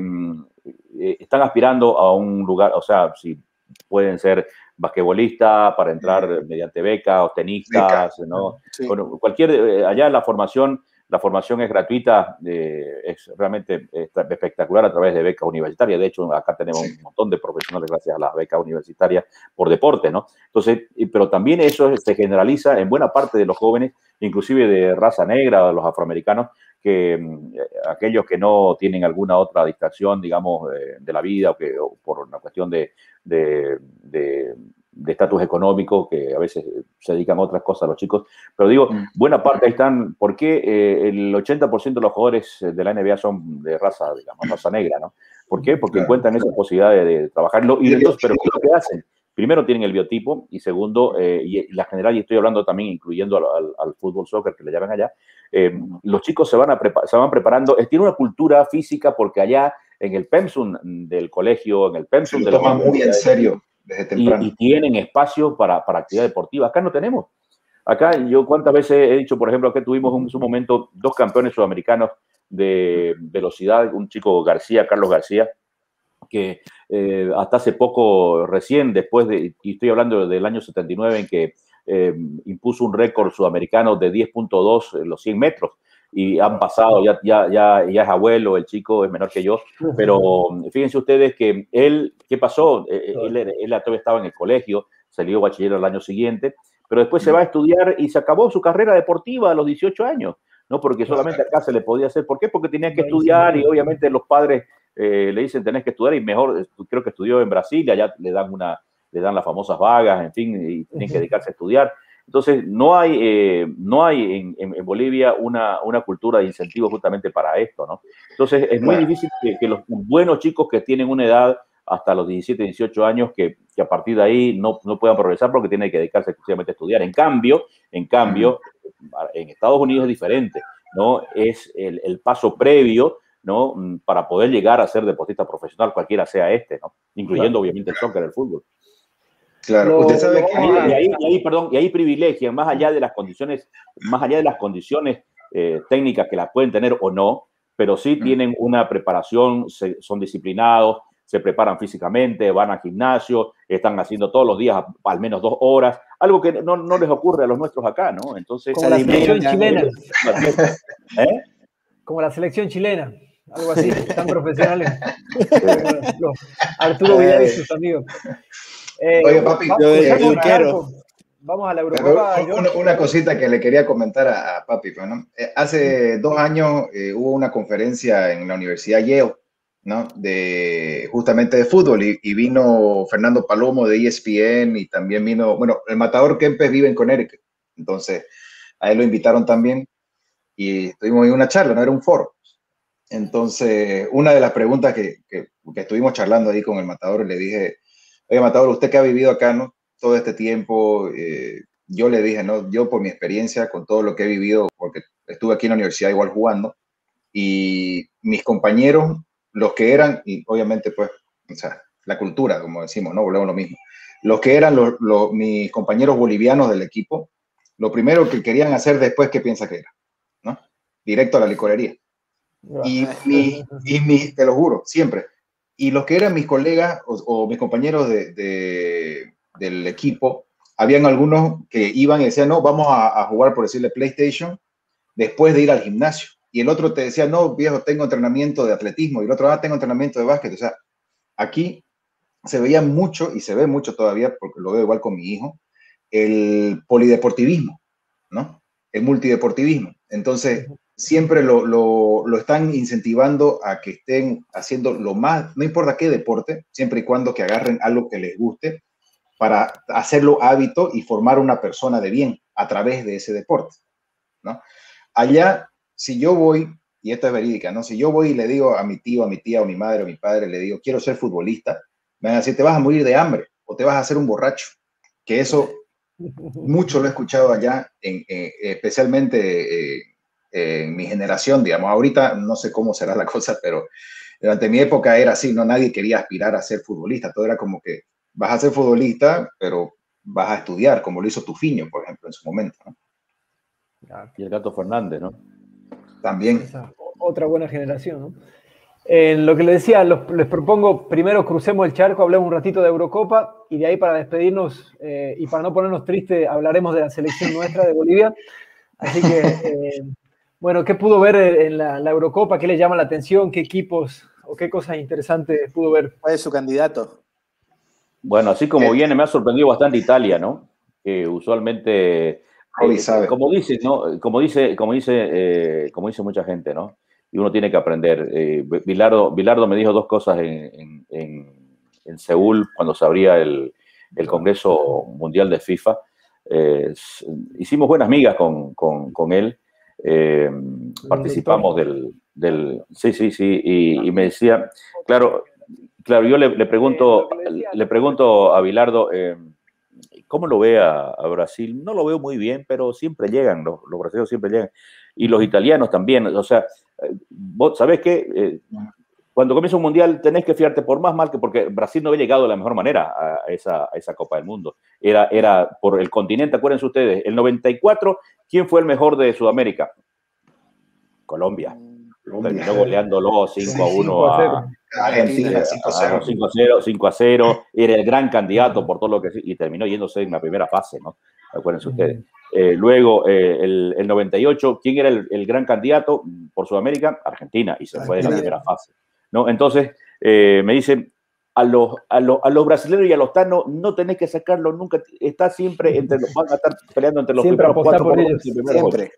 eh, están aspirando a un lugar, o sea, si pueden ser basquetbolistas para entrar mediante becas o tenistas, ¿no? cualquier, eh, allá la formación, la formación es gratuita, eh, es realmente espectacular a través de becas universitarias. De hecho, acá tenemos un montón de profesionales gracias a las becas universitarias por deporte, ¿no? Entonces, pero también eso se generaliza en buena parte de los jóvenes, inclusive de raza negra, de los afroamericanos, que mm, aquellos que no tienen alguna otra distracción, digamos, de, la vida o que por una cuestión de, de estatus económico, que a veces se dedican a otras cosas los chicos. Pero digo, mm. buena parte ahí están, ¿por qué eh, el 80% de los jugadores de la NBA son de raza, digamos, raza negra, ¿no? ¿Por qué? Porque encuentran esa posibilidad de, trabajarlo. Y entonces, pero ¿qué es lo que hacen? Primero tienen el biotipo y segundo, eh, y la general, y estoy hablando también incluyendo al, fútbol soccer que le llaman allá, eh, los chicos se van, a se van preparando, tiene una cultura física porque allá en el pensum del colegio, en el pensum se lo toman muy en serio y, tienen espacio para, para actividad deportiva. Acá no tenemos. Acá yo cuántas veces he dicho, por ejemplo, que tuvimos en su momento dos campeones sudamericanos de velocidad, un chico García, Carlos García, que eh, hasta hace poco, recién, después de, y estoy hablando del año 79, en que eh, impuso un récord sudamericano de 10.2 en los 100 metros y han pasado, ya, ya, ya, ya es abuelo, el chico es menor que yo, pero fíjense ustedes que él, ¿qué pasó? Eh, eh, él, él, todavía estaba en el colegio, salió bachiller el año siguiente, pero después se va a estudiar y se acabó su carrera deportiva a los 18 años, ¿no? Porque solamente acá se le podía hacer. ¿Por qué? Porque tenía que estudiar y obviamente los padres eh, le dicen tenés que estudiar y mejor, creo que estudió en Brasil, allá le dan una, le dan las famosas vagas, en fin, y tienen que dedicarse a estudiar. Entonces, no hay, eh, no hay en, Bolivia una, una, cultura de incentivo justamente para esto, ¿no? Entonces, es muy difícil que, los buenos chicos que tienen una edad hasta los 17, 18 años, que, que a partir de ahí no, no, puedan progresar porque tienen que dedicarse exclusivamente a estudiar. En cambio, en cambio, en Estados Unidos es diferente, ¿no? Es el, el paso previo ¿no? Para poder llegar a ser deportista profesional, cualquiera sea este, ¿no? Incluyendo obviamente el soccer, el fútbol. Claro, usted sabe que... Y ahí, y ahí, perdón, y ahí privilegian, más allá de las condiciones, más allá de las condiciones eh, técnicas que las pueden tener o no, pero sí mm. tienen una preparación, son disciplinados, se preparan físicamente, van al gimnasio, están haciendo todos los días al menos dos horas, algo que no, no les ocurre a los nuestros acá, ¿no? Entonces, como la selección chilena. ¿Eh? Como la selección chilena, algo así, tan profesionales. Arturo Vidal y sus amigos. Eh, Oye, papi, yo, yo quiero. Vamos a la Europa. Una, cosita que le quería comentar a, papi. Pues, eh, hace dos años eh, hubo una conferencia en la Universidad Yale, ¿no? De, justamente de fútbol y, vino Fernando Palomo de ESPN y también vino, bueno, el matador Kempes vive en Connecticut. Entonces, a él lo invitaron también y tuvimos una charla, no era un foro. Entonces, una de las preguntas que, que, estuvimos charlando ahí con el matador, le dije, Oye, Matador, usted que ha vivido acá, ¿no? Todo este tiempo, eh, yo le dije, ¿no? Yo por mi experiencia, con todo lo que he vivido, porque estuve aquí en la universidad igual jugando, y mis compañeros, los que eran, y obviamente pues, o sea, la cultura, como decimos, ¿no? Volvemos lo mismo. Los que eran los, mis compañeros bolivianos del equipo, lo primero que querían hacer después, ¿qué piensa que era? ¿No? Directo a la licorería. Y, mi, y mi, te lo juro, siempre, y los que eran mis colegas o, mis compañeros de, del equipo, habían algunos que iban y decían, no, vamos a, jugar, por decirle, PlayStation, después de ir al gimnasio. Y el otro te decía, no, viejo, tengo entrenamiento de atletismo. Y el otro, ah, tengo entrenamiento de básquet. O sea, aquí se veía mucho, y se ve mucho todavía, porque lo veo igual con mi hijo, el polideportivismo, ¿no? El multideportivismo. Entonces, siempre lo, lo, están incentivando a que estén haciendo lo más, no importa qué deporte, siempre y cuando que agarren algo que les guste para hacerlo hábito y formar una persona de bien a través de ese deporte, ¿no? Allá, si yo voy, y esto es verídica, ¿no? Si yo voy y le digo a mi tío, a mi tía, o a mi madre, o a mi padre, le digo, quiero ser futbolista, me van a decir, te vas a morir de hambre o te vas a hacer un borracho, que eso mucho lo he escuchado allá, en, eh, especialmente... Eh, en mi generación, digamos. Ahorita no sé cómo será la cosa, pero durante mi época era así, no nadie quería aspirar a ser futbolista, todo era como que vas a ser futbolista, pero vas a estudiar, como lo hizo Tufiño, por ejemplo, en su momento. Y el gato Fernández, ¿no? También. otra buena generación, ¿no? En lo que les decía, les propongo primero crucemos el charco, hablemos un ratito de Eurocopa y de ahí para despedirnos eh, y para no ponernos tristes hablaremos de la selección nuestra de Bolivia. Así que eh, Bueno, ¿qué pudo ver en la, Eurocopa? ¿Qué le llama la atención? ¿Qué equipos o qué cosas interesantes pudo ver? ¿Cuál es su candidato? Bueno, así como viene, me ha sorprendido bastante Italia, ¿no? Que usualmente, eh, como dice, ¿no? Como dice, como dice, eh, como dice mucha gente, ¿no? Y uno tiene que aprender. Eh, Bilardo, me dijo dos cosas en, en, Seúl cuando se abría el, el Congreso Mundial de FIFA. hicimos buenas migas con, con, con él eh, participamos del, del, Sí, sí, sí. Y, me decía, claro, claro, yo le, pregunto, le pregunto a Bilardo, eh, ¿cómo lo ve a, Brasil? No lo veo muy bien, pero siempre llegan, los, los brasileños siempre llegan. Y los italianos también. O sea, eh, vos sabés que cuando comienza un mundial tenés que fiarte por más mal que porque Brasil no había llegado de la mejor manera a esa, a esa Copa del Mundo. Era, era por el continente, acuérdense ustedes, el 94 ¿Quién fue el mejor de Sudamérica? Colombia. Terminó goleándolo 5 a 1 a Argentina, 5 a 0. 5 a 0, Era el gran candidato por todo lo que. Y terminó yéndose en la primera fase, ¿no? Acuérdense ustedes. Eh, luego, eh, el, el, 98, ¿quién era el, el, gran candidato por Sudamérica? Argentina, y se fue de la primera fase. ¿No? Entonces, eh, me dicen, a los, a, los, a los brasileños y a los tanos no tenés que sacarlo nunca, está siempre entre los, van a estar peleando entre los primeros cuatro por ellos, siempre.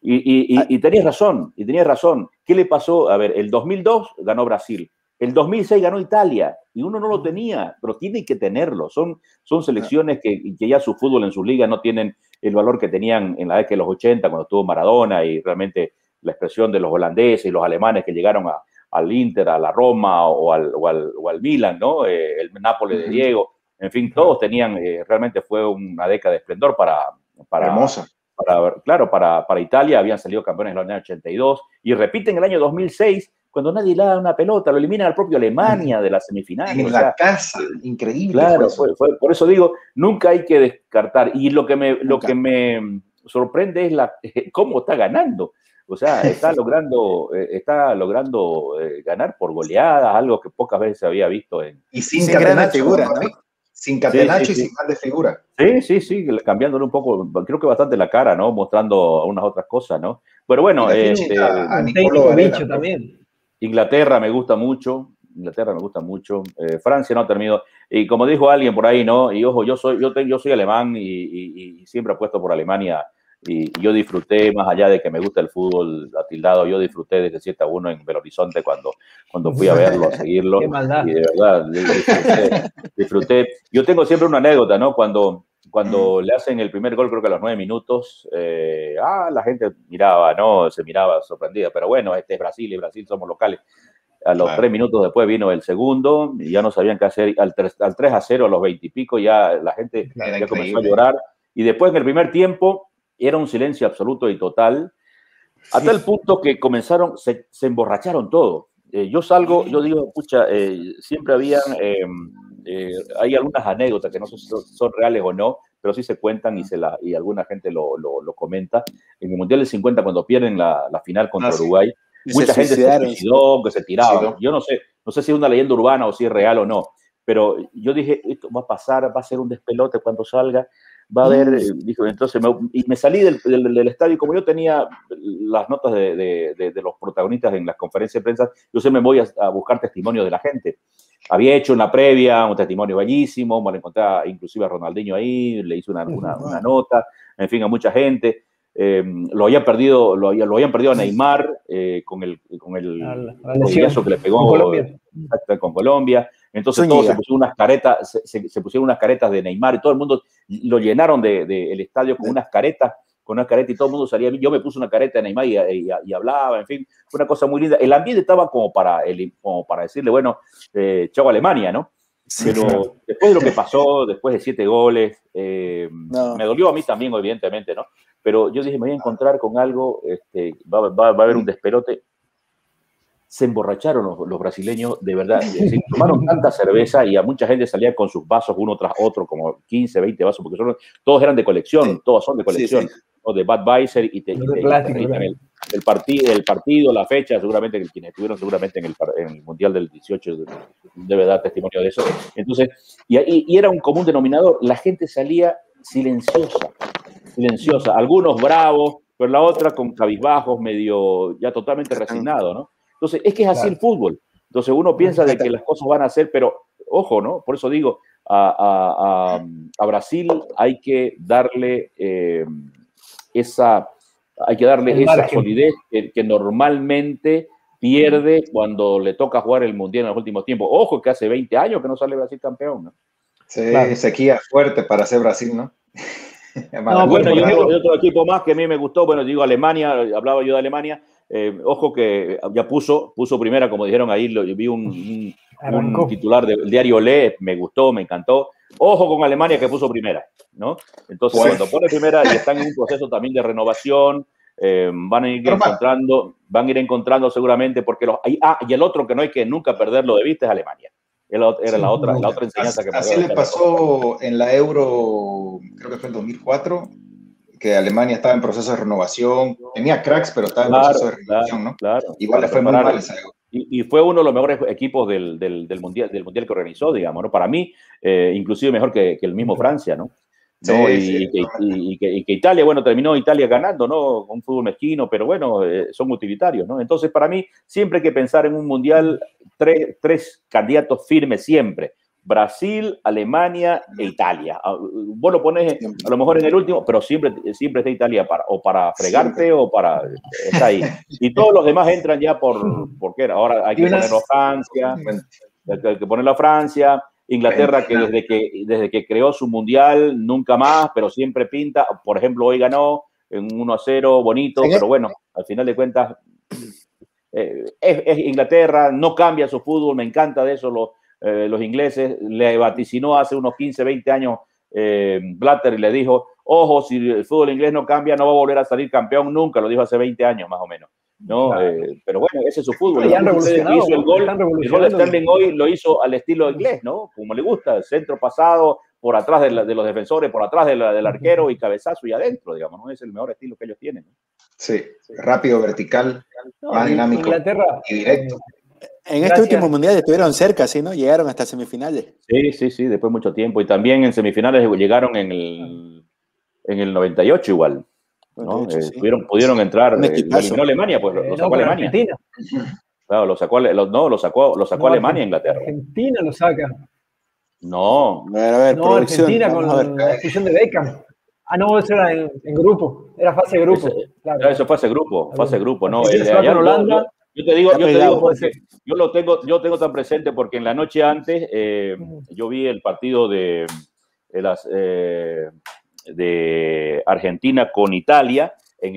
Y, y, y, y, tenías razón, y tenías razón. ¿Qué le pasó? A ver, el 2002 ganó Brasil, el 2006 ganó Italia, y uno no lo tenía, pero tiene que tenerlo. Son, son selecciones que, que ya su fútbol en su liga no tienen el valor que tenían en la década de los 80, cuando estuvo Maradona, y realmente la expresión de los holandeses y los alemanes que llegaron a, al Inter, a la Roma o al, o al, o al Milan, ¿no? Eh, el Nápoles de Diego, en fin, todos tenían, eh, realmente fue una década de esplendor para... para Hermosa. Para, claro, para, para Italia habían salido campeones en el año 82 y repiten el año 2006 cuando nadie le da una pelota, lo eliminan al propio Alemania de la semifinal. En la casa, increíble. Claro, fue, por eso digo, nunca hay que descartar. Y lo que me, lo que me sorprende es la, cómo está ganando. O sea, está logrando, eh, está logrando eh, ganar por goleadas, algo que pocas veces se había visto en. Y sin, sin figura, ¿no? Sin catenacho y sin de figura. Sí, sí, sí, cambiándole un poco, creo que bastante la cara, ¿no? Mostrando unas otras cosas, ¿no? Pero bueno, este, también. Inglaterra me gusta mucho, Inglaterra me gusta mucho, eh, Francia no ha terminado, y como dijo alguien por ahí, ¿no? Y ojo, yo soy, yo, yo soy alemán y, y, y siempre apuesto por Alemania y, yo disfruté, más allá de que me gusta el fútbol atildado, yo disfruté desde 7 a 1 en Belo Horizonte cuando, cuando fui a verlo, a seguirlo. y de verdad, disfruté, Yo tengo siempre una anécdota, ¿no? Cuando, cuando le hacen el primer gol, creo que a los 9 minutos, eh, ah, la gente miraba, ¿no? Se miraba sorprendida, pero bueno, este es Brasil y Brasil somos locales. A los 3 tres minutos después vino el segundo y ya no sabían qué hacer. Al 3, al 3 a 0, a los 20 y pico, ya la gente ya comenzó a llorar. Y después en el primer tiempo, era un silencio absoluto y total, a tal punto que comenzaron, se, emborracharon todos. Eh, yo salgo, yo digo, escucha, eh, siempre habían, em, eh, hay algunas anécdotas que no sé si son, reales o no, pero sí se cuentan y, se la, y alguna gente lo, lo, comenta. En el Mundial del 50, cuando pierden la, la final contra ah, Uruguay, mucha gente se suicidó, que se tiraba. Yo no sé, no sé si es una leyenda urbana o si es real o no, pero yo dije, esto va a pasar, va a ser un despelote cuando salga va a haber, mm. eh, dijo, entonces me, y me salí del, del, estadio, como yo tenía las notas de, de, de, los protagonistas en las conferencias de prensa, yo sé me voy a, buscar testimonios de la gente. Había hecho en la previa un testimonio bellísimo, me lo encontré inclusive a Ronaldinho ahí, le hice una, una, una nota, en fin, a mucha gente. Eh, lo habían perdido, lo, lo habían perdido a Neymar eh, con el, con el, que le pegó con Colombia. Con Colombia. Entonces todos se pusieron unas caretas, se, pusieron unas caretas de Neymar y todo el mundo lo llenaron del de, el estadio con unas caretas, con una careta y todo el mundo salía. Yo me puse una careta de Neymar y, y, hablaba, en fin, fue una cosa muy linda. El ambiente estaba como para, el, como para decirle, bueno, eh, chao Alemania, ¿no? Pero después de lo que pasó, después de siete goles, eh, me dolió a mí también, evidentemente, ¿no? Pero yo dije, me voy a encontrar con algo, este, va, va, va a haber un despelote se emborracharon los, brasileños, de verdad. Se tomaron tanta cerveza y a mucha gente salía con sus vasos uno tras otro, como 15, 20 vasos, porque son, todos eran de colección, todos son de colección, o de Budweiser y, te, el, partido, el partido, la fecha, seguramente quienes estuvieron seguramente en el, Mundial del 18 debe dar testimonio de eso. Entonces, y, y era un común denominador, la gente salía silenciosa, silenciosa, algunos bravos, pero la otra con cabizbajos, medio ya totalmente resignado, ¿no? Entonces, es que es así el fútbol. Entonces uno piensa de que las cosas van a ser, pero ojo, ¿no? Por eso digo, a, Brasil hay que darle eh, esa, hay que darle esa solidez que, normalmente pierde cuando le toca jugar el Mundial en los últimos tiempos. Ojo que hace 20 años que no sale Brasil campeón, ¿no? Sí, sequía fuerte para ser Brasil, ¿no? bueno, yo digo otro equipo más que a mí me gustó, bueno, digo Alemania, hablaba yo de Alemania, eh, ojo que ya puso, puso primera, como dijeron ahí, lo, vi un, titular del diario Le, me gustó, me encantó. Ojo con Alemania que puso primera, ¿no? Entonces, pues. cuando pone primera y están en un proceso también de renovación, eh, van a ir encontrando, van a ir encontrando seguramente, porque los, ah, y el otro que no hay que nunca perderlo de vista es Alemania. Era la otra, la otra enseñanza que Así le pasó en la Euro, creo que fue en 2004, que Alemania estaba en proceso de renovación, tenía cracks, pero estaba en proceso de renovación, ¿no? Claro, Igual le fue muy mal esa y, y, fue uno de los mejores equipos del, del, del, mundial, del mundial que organizó, digamos, ¿no? Para mí, eh, inclusive mejor que, que, el mismo Francia, ¿no? ¿no? y, y, que, y, que, Italia, bueno, terminó Italia ganando, ¿no? Un fútbol mezquino, pero bueno, eh, son utilitarios, ¿no? Entonces, para mí, siempre hay que pensar en un mundial, tres, tres candidatos firmes siempre. Brasil, Alemania e Italia. Ah, vos lo pones a lo mejor en el último, pero siempre, siempre está Italia para, o para fregarte o para... Está ahí. Y todos los demás entran ya por... ¿Por qué? Ahora hay que ponerlo a Francia, hay que ponerlo a Francia, Inglaterra que desde que, desde que creó su mundial nunca más, pero siempre pinta. Por ejemplo, hoy ganó en 1 a 0, bonito, pero bueno, al final de cuentas eh, es, Inglaterra, no cambia su fútbol, me encanta de eso los eh, los ingleses, le vaticinó hace unos 15, 20 años eh, Blatter y le dijo, ojo, si el fútbol inglés no cambia, no va a volver a salir campeón nunca, lo dijo hace 20 años más o menos. ¿no? Eh, pero bueno, ese es su fútbol. Ya hizo el gol, el gol de Sterling hoy lo hizo al estilo inglés, ¿no? Como le gusta, el centro pasado, por atrás de, los defensores, por atrás del arquero y cabezazo y adentro, digamos, ¿no? Es el mejor estilo que ellos tienen. Sí, rápido, vertical, más dinámico Inglaterra, y directo. En este último mundial estuvieron cerca, ¿sí? ¿no? Llegaron hasta semifinales. Sí, sí, sí, después de mucho tiempo. Y también en semifinales llegaron en el, en el 98 igual. ¿no? Eh, pudieron, entrar. Eh, no Alemania, pues lo, sacó Alemania. Argentina. Claro, lo sacó, no, lo sacó, lo sacó Alemania Inglaterra. Argentina lo saca. No. A ver, a ver, no, Argentina con la expulsión de Beckham. Ah, no, eso era en, grupo. Era fase de grupo. claro. Eso fue fase grupo, fase grupo, ¿no. allá Holanda. Yo te digo, yo, te digo yo lo tengo, yo tengo tan presente porque en la noche antes eh, yo vi el partido de, de, las, eh, de Argentina con Italia en,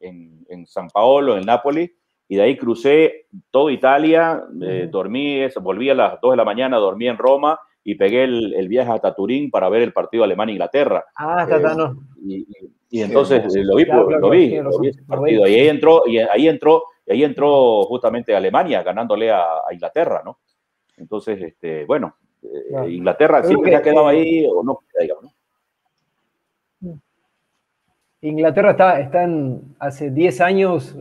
en, en, San Paolo, en Nápoles, y de ahí crucé toda Italia, eh, dormí, volví a las 2 de la mañana, dormí en Roma y pegué el, el viaje hasta Turín para ver el partido Alemania-Inglaterra. Ah, está, no. Y, y, entonces lo vi, lo vi, lo vi, ese partido. Y ahí entró, y ahí entró y ahí entró justamente Alemania ganándole a, Inglaterra, ¿no? Entonces, este, bueno, eh, Inglaterra siempre se ha quedado ahí o no, digamos, ¿no? Inglaterra está, está hace 10 años,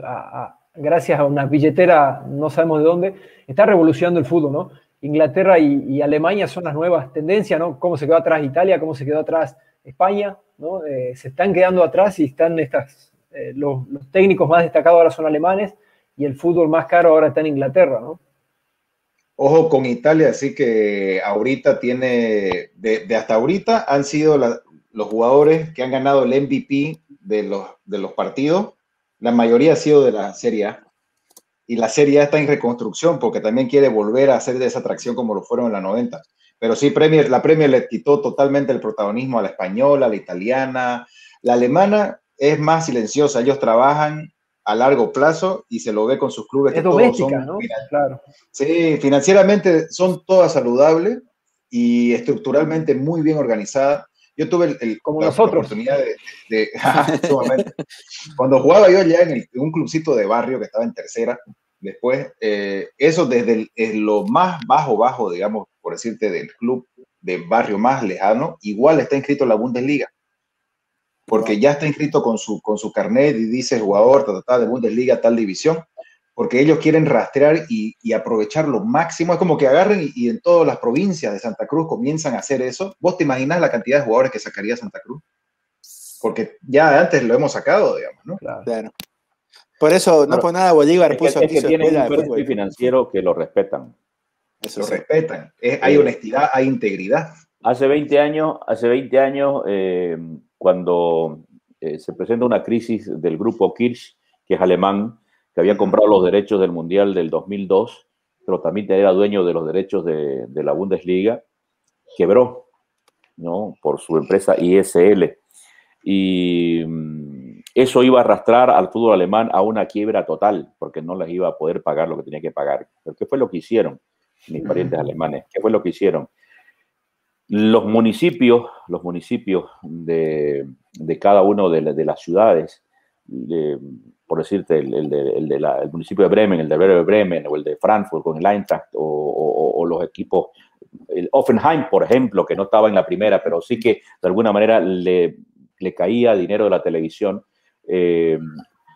gracias a una billetera, no sabemos de dónde, está revolucionando el fútbol, ¿no? Inglaterra y, Alemania son las nuevas tendencias, ¿no? Cómo se quedó atrás Italia, cómo se quedó atrás España, ¿no? Eh, se están quedando atrás y están estas, eh, los, los, técnicos más destacados ahora son alemanes y el fútbol más caro ahora está en Inglaterra, ¿no? Ojo con Italia, así que ahorita tiene, de, hasta ahorita han sido los jugadores que han ganado el MVP de los, de los partidos, la mayoría ha sido de la Serie A. Y la Serie A está en reconstrucción porque también quiere volver a hacer de esa atracción como lo fueron en la 90. Pero sí, Premier, la Premier le quitó totalmente el protagonismo a la española, a la italiana. La alemana es más silenciosa, ellos trabajan a largo plazo y se lo ve con sus clubes. Es doméstica, ¿no? Claro. Sí, financieramente son todas saludables y estructuralmente muy bien organizadas. Yo tuve el, Como la nosotros. oportunidad de... cuando jugaba yo allá en, un clubcito de barrio que estaba en tercera, después, eh, eso desde lo más bajo, bajo, digamos, por decirte, del club de barrio más lejano, igual está inscrito en la Bundesliga porque ya está inscrito con su, con su carnet y dice jugador de Bundesliga, tal división, porque ellos quieren rastrear y, aprovechar lo máximo. Es como que agarren y, en todas las provincias de Santa Cruz comienzan a hacer eso. ¿Vos te imaginas la cantidad de jugadores que sacaría Santa Cruz? porque ya antes lo hemos sacado, digamos, ¿no? Claro. Por eso, no por nada, Bolívar puso aquí que tiene un financiero que lo respetan. Eso lo respetan. hay honestidad, hay integridad. Hace 20 años, hace 20 años eh, cuando eh, se presenta una crisis del grupo Kirch, que es alemán, que había comprado los derechos del Mundial del 2002, pero también era dueño de los derechos de, de la Bundesliga, quebró, ¿no? Por su empresa ISL. Y mm, eso iba a arrastrar al fútbol alemán a una quiebra total, porque no les iba a poder pagar lo que tenía que pagar. ¿Pero qué fue lo que hicieron mis parientes alemanes? ¿Qué fue lo que hicieron? Los municipios, los municipios de, de cada uno de, las ciudades, por decirte, el, el, municipio de Bremen, el de Bremen, o el de Frankfurt con el Eintracht, o, o los equipos el Offenheim, por ejemplo, que no estaba en la primera, pero sí que de alguna manera le, le caía dinero de la televisión, eh,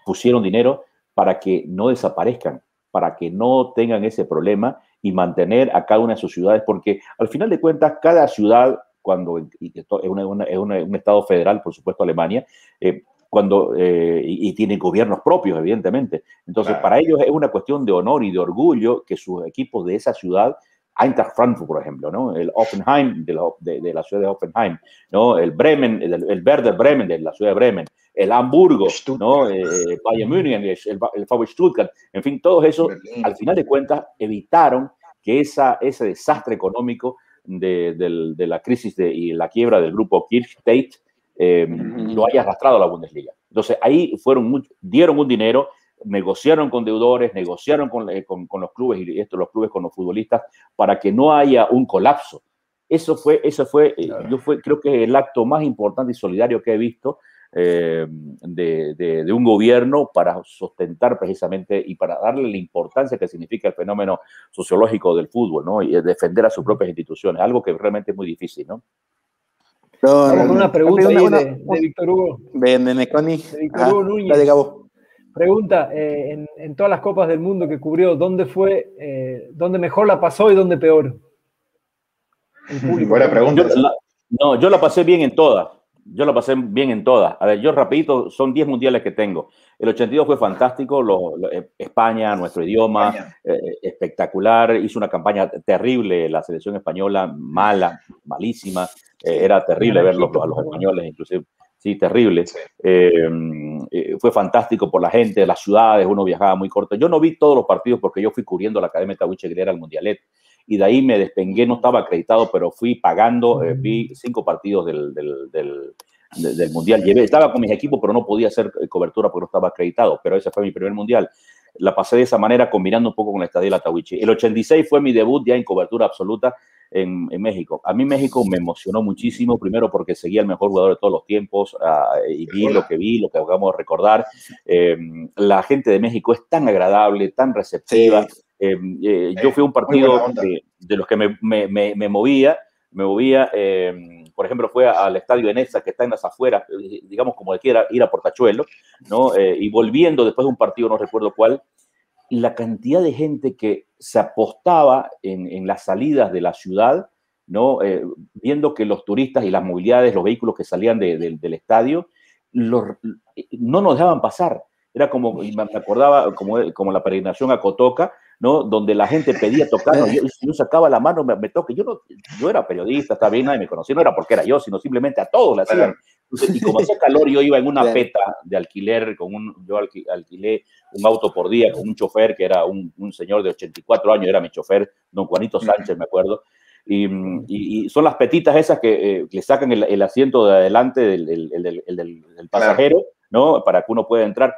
pusieron dinero para que no desaparezcan, para que no tengan ese problema y mantener a cada una de sus ciudades, porque al final de cuentas, cada ciudad, cuando y es, un estado federal, por supuesto, Alemania, eh, cuando, eh, y, tienen gobiernos propios, evidentemente. Entonces, para ellos es una cuestión de honor y de orgullo que sus equipos de esa ciudad Eintracht Frankfurt, por ejemplo, ¿no? El Offenheim de la, de, la ciudad de Offenheim, ¿no? El Bremen, el, el, Werder Bremen de la ciudad de Bremen, el Hamburgo, ¿no? Eh, Bayern Múnich, el, el Stuttgart, en fin, todos esos, al final de cuentas, evitaron que esa, ese desastre económico de, de la crisis de, y la quiebra del grupo Kirch-Tate eh, lo haya arrastrado a la Bundesliga. Entonces, ahí fueron, dieron un dinero negociaron con deudores, negociaron con, eh, con, los clubes y esto, los clubes con los futbolistas para que no haya un colapso. Eso fue, eso fue, eh, yo fue, creo que el acto más importante y solidario que he visto eh, de, de, un gobierno para sustentar precisamente y para darle la importancia que significa el fenómeno sociológico del fútbol, ¿no? Y defender a sus propias instituciones, algo que realmente es muy difícil, ¿no? Con una pregunta de, Víctor Hugo. De, de, Víctor Hugo Núñez. Pregunta, eh, en, todas las copas del mundo que cubrió, ¿dónde fue, eh, dónde mejor la pasó y dónde peor? Buena pregunta. no, yo la pasé bien en todas. Yo la pasé bien en todas. A ver, yo rapidito, son 10 mundiales que tengo. El 82 fue fantástico, eh, España, nuestro idioma, espectacular. Hizo una campaña terrible la selección española, mala, malísima. era terrible verlos a los españoles, inclusive sí, terrible. Eh, eh, fue fantástico por la gente, las ciudades, uno viajaba muy corto. Yo no vi todos los partidos porque yo fui cubriendo la Academia Tawiche que era el Mundialet y de ahí me despengué, no estaba acreditado, pero fui pagando, eh, vi cinco partidos del, del, del, Mundial. Llevé, estaba con mis equipos, pero no podía hacer cobertura porque no estaba acreditado, pero ese fue mi primer Mundial. La pasé de esa manera, combinando un poco con la estadía de la Tawiche. El 86 fue mi debut ya en cobertura absoluta en, México. A mí México me emocionó muchísimo, primero porque seguía el mejor jugador de todos los tiempos ah, y vi lo que vi, lo que acabamos de recordar. Em, la gente de México es tan agradable, tan receptiva. Em, eh, yo fui a un partido de, los que me, me, movía, me movía, em, por ejemplo, fue al estadio de Nesa, que está en las afueras, eh, digamos como de quiera ir a Portachuelo, ¿no? Eh, y volviendo después de un partido, no recuerdo cuál, la cantidad de gente que se apostaba en, las salidas de la ciudad, ¿no? Eh, viendo que los turistas y las movilidades, los vehículos que salían del estadio, no nos dejaban pasar. Era como, me acordaba, como, como la peregrinación a Cotoca, ¿no? Donde la gente pedía tocar, yo, yo sacaba la mano, me, me toque. Yo no, yo era periodista, está bien, nadie me conocía, no era porque era yo, sino simplemente a todos le hacían. Y como hacía calor, yo iba en una peta de alquiler, con un, yo alquilé un auto por día con un chofer que era un, un señor de 84 años, era mi chofer, don Juanito Sánchez, me acuerdo. Y, y, son las petitas esas que eh, le sacan el, el, asiento de adelante del, del, del, pasajero, ¿no? Para que uno pueda entrar.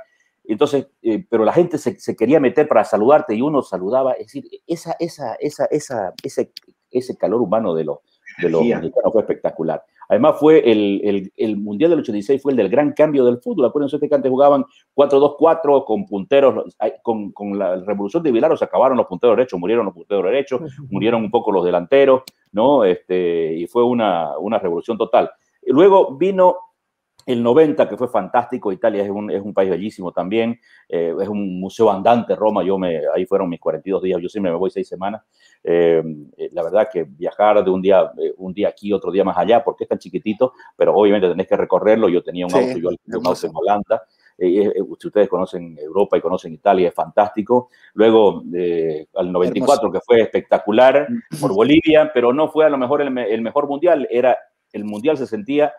Entonces, eh, pero la gente se, se, quería meter para saludarte y uno saludaba. Es decir, esa, esa, esa, esa, ese, ese calor humano de los, de los mexicanos fue espectacular. Además, fue el, el, el, Mundial del 86 fue el del gran cambio del fútbol. Acuérdense que antes jugaban 4-2-4 con punteros, con, con, la revolución de Vilaros acabaron los punteros derechos, murieron los punteros derechos, murieron un poco los delanteros, ¿no? Este, y fue una, una revolución total. Luego vino el 90, que fue fantástico, Italia es un, es un país bellísimo también, eh, es un museo andante, Roma, yo me, ahí fueron mis 42 días, yo siempre me voy seis semanas. Eh, eh, la verdad que viajar de un día, un día aquí, otro día más allá, porque es tan chiquitito, pero obviamente tenés que recorrerlo, yo tenía un auto, yo un auto en Holanda, si ustedes conocen Europa y conocen Italia, es fantástico. Luego, al 94, que fue espectacular por Bolivia, pero no fue a lo mejor el, el mejor mundial, era el mundial se sentía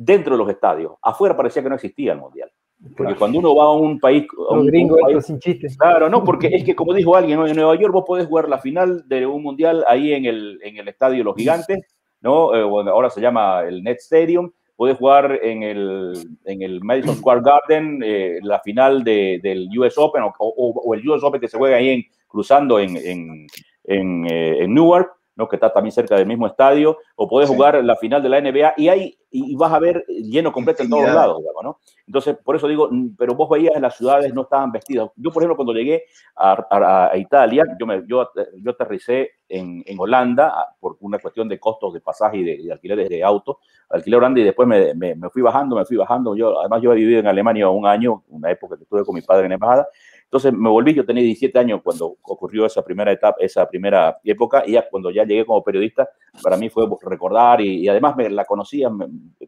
dentro de los estadios. Afuera parecía que no existía el Mundial. Porque cuando uno va a un país... A un, gringo, sin chistes. Claro, no, porque es que como dijo alguien, en Nueva York vos podés jugar la final de un Mundial ahí en el, en el Estadio Los Gigantes, ¿no? Eh, ahora se llama el Net Stadium. Podés jugar en el, en el Madison Square Garden eh, la final de, del US Open o, o, el US Open que se juega ahí en, cruzando en, en, en, eh, en Newark que está también cerca del mismo estadio, o podés jugar la final de la NBA y, hay, y vas a ver lleno completo en todos lados, digamos, ¿no? Entonces, por eso digo, mm, pero vos veías en las ciudades no estaban vestidas. Yo, por ejemplo, cuando llegué a, Italia, yo, me, yo, yo aterricé en, en, Holanda por una cuestión de costos de pasaje y de, de alquileres de auto, alquilé Holanda y después me, me, me, fui bajando, me fui bajando. Yo, además, yo he vivido en Alemania un año, una época que estuve con mi padre en embajada, entonces me volví, yo tenía 17 años cuando ocurrió esa primera etapa, esa primera época, y ya cuando ya llegué como periodista, para mí fue recordar y, además me la conocía.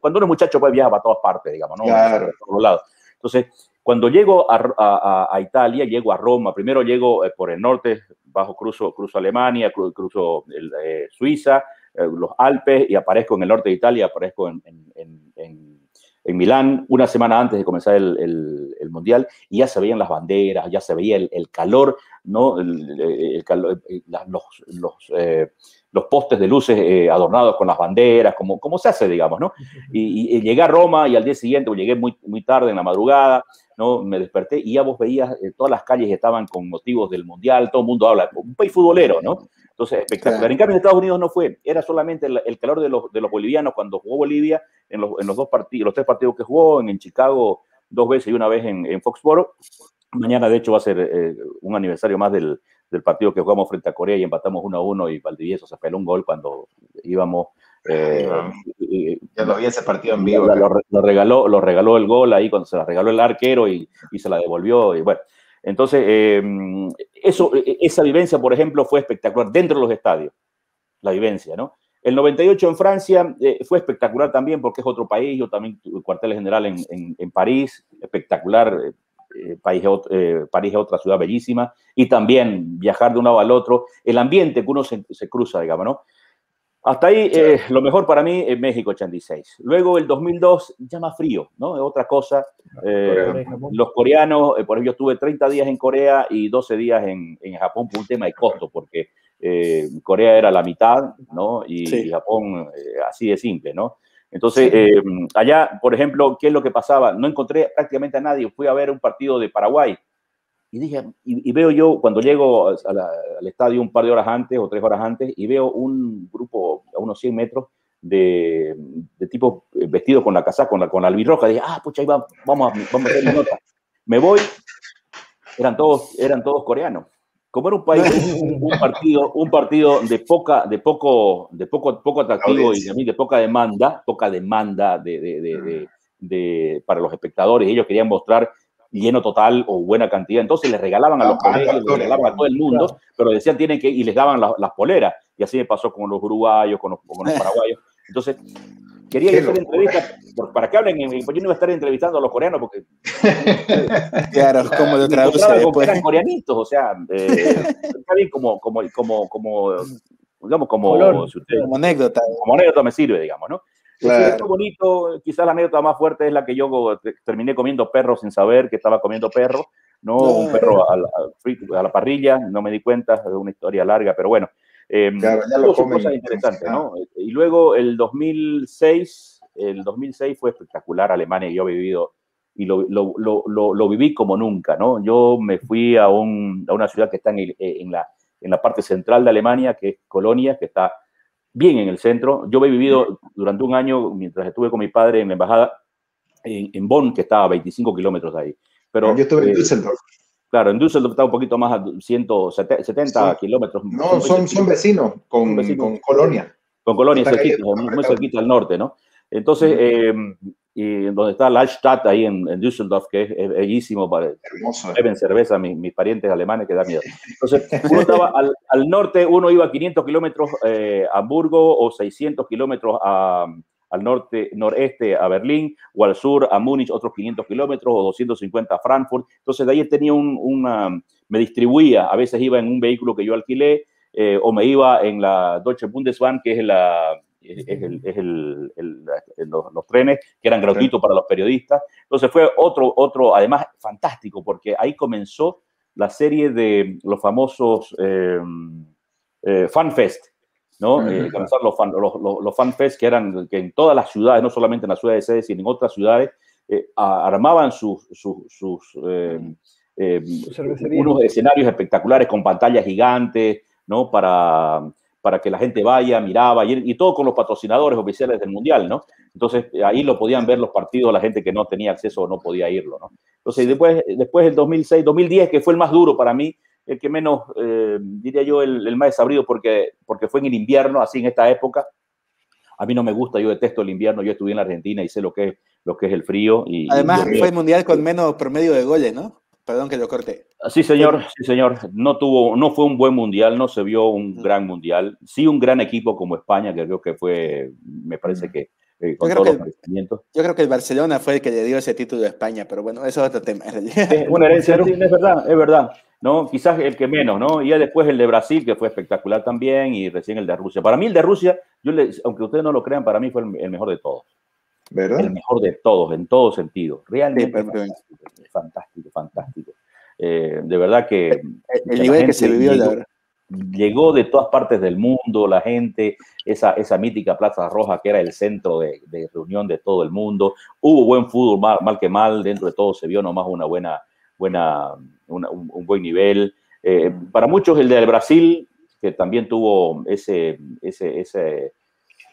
cuando uno es muchacho, pues viaja a todas partes, digamos, ¿no? Claro. Por lados. Entonces, cuando llego a, Italia, llego a Roma, primero llego eh, por el norte, bajo cruzo, cruzo Alemania, cruzo eh, Suiza, eh, los Alpes y aparezco en el norte de Italia, aparezco en, en en Milán una semana antes de comenzar el, el, Mundial y ya se veían las banderas, ya se veía el, el calor, ¿no? El, calor, eh, los, los, eh, los, postes de luces eh, adornados con las banderas, como, como se hace, digamos, ¿no? Y, y, llegué a Roma y al día siguiente, o llegué muy, muy tarde en la madrugada, ¿no? Me desperté y ya vos veías, todas las calles estaban con motivos del Mundial, todo el mundo habla, un país futbolero, ¿no? Entonces, espectacular. En cambio, en Estados Unidos no fue, era solamente el, calor de los, de los, bolivianos cuando jugó Bolivia en los, en los, dos partidos, los tres partidos que jugó, en, Chicago dos veces y una vez en, en Foxboro. Mañana, de hecho, va a ser eh, un aniversario más del, del, partido que jugamos frente a Corea y empatamos 1 a 1 y Valdivieso se peló un gol cuando íbamos. Eh, ya lo vi ese partido en vivo. Lo, regaló, lo regaló el gol ahí cuando se la regaló el arquero y, y se la devolvió. Y bueno, entonces, em, eso, e, e, esa vivencia, por ejemplo, fue espectacular dentro de los estadios, la vivencia, ¿no? El 98 en Francia eh, fue espectacular también porque es otro país, yo también tuve cuartel general en, en, París, espectacular, eh, eh, París, París es otra ciudad bellísima, y también viajar de un lado al otro, el ambiente que uno se, se cruza, digamos, ¿no? Hasta ahí, eh, lo mejor para mí es México 86. Luego el 2002, ya más frío, ¿no? Es otra cosa. Eh, los coreanos, eh, por ejemplo, yo estuve 30 días en Corea y 12 días en, en Japón por un tema de costo, porque Corea era la mitad, ¿no? Y, Japón así de simple, ¿no? Entonces, allá, por ejemplo, ¿qué es lo que pasaba? No encontré prácticamente a nadie. Fui a ver un partido de Paraguay y dije, y, veo yo cuando llego al estadio un par de horas antes o tres horas antes y veo un grupo a unos 100 metros de, de tipos eh, vestidos con la casaca, con la, con la albirroja. Dije, ah, pucha, ahí va, vamos, a, vamos a hacer mi nota. Me voy, eran todos, eran todos coreanos. Como era un país, un partido, un partido de poca, de poco, de poco, poco atractivo y de, de poca demanda, poca demanda de, de, de, para los espectadores, ellos querían mostrar lleno total o buena cantidad. Entonces les regalaban a los ah, colegios, les regalaban a todo el mundo, pero decían tienen que, y les daban las poleras. Y así me pasó con los uruguayos, con los, con los paraguayos. Entonces, quería hacer entrevistas para que hablen, en, yo no iba a estar entrevistando a los coreanos porque... claro, como de otra pues. Eran coreanitos, o sea, eh, está bien como, como, como, como digamos, como, como anécdota. Como anécdota me sirve, digamos, ¿no? Claro. bonito, quizás la anécdota más fuerte es la que yo terminé comiendo perro sin saber que estaba comiendo perro, ¿no? Un perro a la, parrilla, no me di cuenta, es una historia larga, pero bueno. Eh, claro, ya lo cosas interesantes, ¿no? Y luego el 2006, el 2006 fue espectacular, Alemania, yo he vivido y lo, lo, lo, lo, viví como nunca, ¿no? Yo me fui a, un, a una ciudad que está en, en, la, en la parte central de Alemania, que es Colonia, que está bien en el centro. Yo he vivido durante un año, mientras estuve con mi padre en la embajada en, Bonn, que estaba a 25 kilómetros de ahí. Pero, yo estuve en eh, Düsseldorf. Claro, en Düsseldorf está un poquito más a 170 kilómetros. No, son, son vecinos con, con Colonia. Con Colonia, cerquita, muy cerquita al norte, ¿no? Entonces, eh, y donde está la Altstadt, ahí en, Düsseldorf, que es, bellísimo, para, Hermoso. beben cerveza mis, parientes alemanes, que da miedo. Entonces, uno estaba al, norte, uno iba a 500 kilómetros eh, a Hamburgo o 600 kilómetros al norte, noreste a Berlín, o al sur a Múnich otros 500 kilómetros, o 250 a Frankfurt. Entonces, de ahí tenía un, una, me distribuía, a veces iba en un vehículo que yo alquilé, eh, o me iba en la Deutsche Bundesbahn, que es la es, el, los, trenes que eran gratuitos para los periodistas. Entonces fue otro, otro, además fantástico, porque ahí comenzó la serie de los famosos eh, eh FanFest, ¿no? Eh, los, fan, los, los, FanFest que eran que en todas las ciudades, no solamente en la ciudad de sede, sino en otras ciudades, eh, armaban sus, sus, sus unos escenarios espectaculares con pantallas gigantes, ¿no? Para para que la gente vaya, miraba, y, todo con los patrocinadores oficiales del Mundial, ¿no? Entonces, ahí lo podían ver los partidos la gente que no tenía acceso o no podía irlo, ¿no? Entonces, después, después del 2006, 2010, que fue el más duro para mí, el que menos, eh, diría yo, el, más desabrido, porque, porque fue en el invierno, así en esta época. A mí no me gusta, yo detesto el invierno, yo estuve en la Argentina y sé lo que es, lo que es el frío. Y, Además, fue el mundial con menos promedio de goles, ¿no? Perdón que lo corté. Sí, señor, sí, señor. No tuvo, no fue un buen mundial, no se vio un mm. gran mundial. Sí, un gran equipo como España, que creo que fue, me parece mm. que eh, con yo, creo que el, yo creo que el Barcelona fue el que le dio ese título a España, pero bueno, eso es otro tema. Es una herencia, es verdad, es verdad. ¿No? Quizás el que menos, ¿no? Y ya después el de Brasil, que fue espectacular también, y recién el de Rusia. Para mí el de Rusia, yo aunque ustedes no lo crean, para mí fue el, mejor de todos. ¿verdad? El mejor de todos, en todo sentido. Realmente fantástico, fantástico, eh, de verdad que... El, nivel que se vivió, llegó, llegó de todas partes del mundo, la gente, esa, esa mítica Plaza Roja que era el centro de, reunión de todo el mundo. Hubo buen fútbol, mal, que mal, dentro de todo se vio nomás una buena, buena, un, buen nivel. Eh, para muchos el del Brasil, que también tuvo ese, ese, ese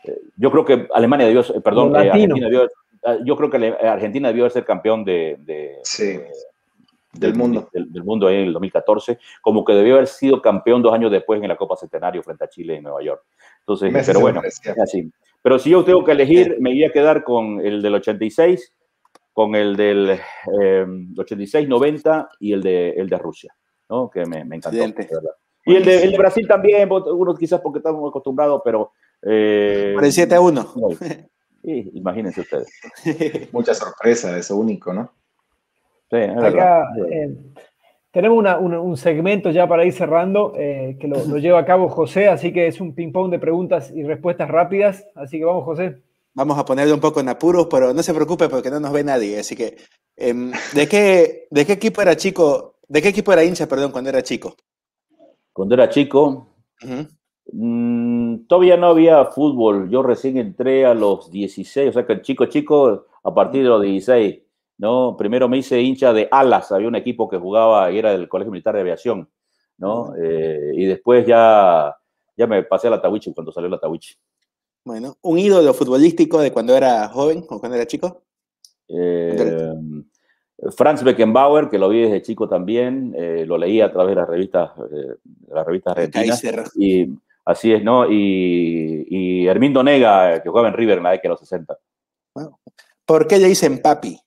eh, yo creo que Alemania debió, perdón, Argentina debió, Ah, yo creo que Argentina debió ser campeón de, del mundo. Del, mundo en el 2014, como que debió haber sido campeón dos años después en la Copa Centenario frente a Chile en Nueva York. Entonces, pero bueno, así. Pero si yo tengo que elegir, me voy a quedar con el del 86, con el del 86-90 eh, y el de, el de Rusia, ¿no? que me, me encantó. Y el de, el de, Brasil también, uno quizás porque estamos acostumbrados, pero... Eh, por el 7 a 1. Sí, imagínense ustedes. Mucha sorpresa, eso único, ¿no? Sí, Acá eh, tenemos un, segmento ya para ir cerrando eh, que lo, lleva a cabo José, así que es un ping-pong de preguntas y respuestas rápidas. Así que vamos, José. Vamos a ponerle un poco en apuros, pero no se preocupe porque no nos ve nadie. Así que, em, ¿de, qué, ¿de qué equipo era chico? ¿De qué equipo era hincha, perdón, cuando era chico? Cuando era chico, Mm, todavía no había fútbol. Yo recién entré a los 16, o sea que el chico chico a partir de los 16, ¿no? Primero me hice hincha de Alas, había un equipo que jugaba y era del Colegio Militar de Aviación, ¿no? Eh, y después ya, ya me pasé a la Tawichi cuando salió la Tawichi. Bueno, ¿un ídolo futbolístico de cuando era joven o cuando era chico? Eh, Franz Beckenbauer, que lo vi desde chico también, eh, lo leí a través de las revistas, las revistas argentinas. Y Así es, ¿no? Y, y Hermindo Nega, que jugaba en River en la década de los 60. ¿Por qué le dicen papi?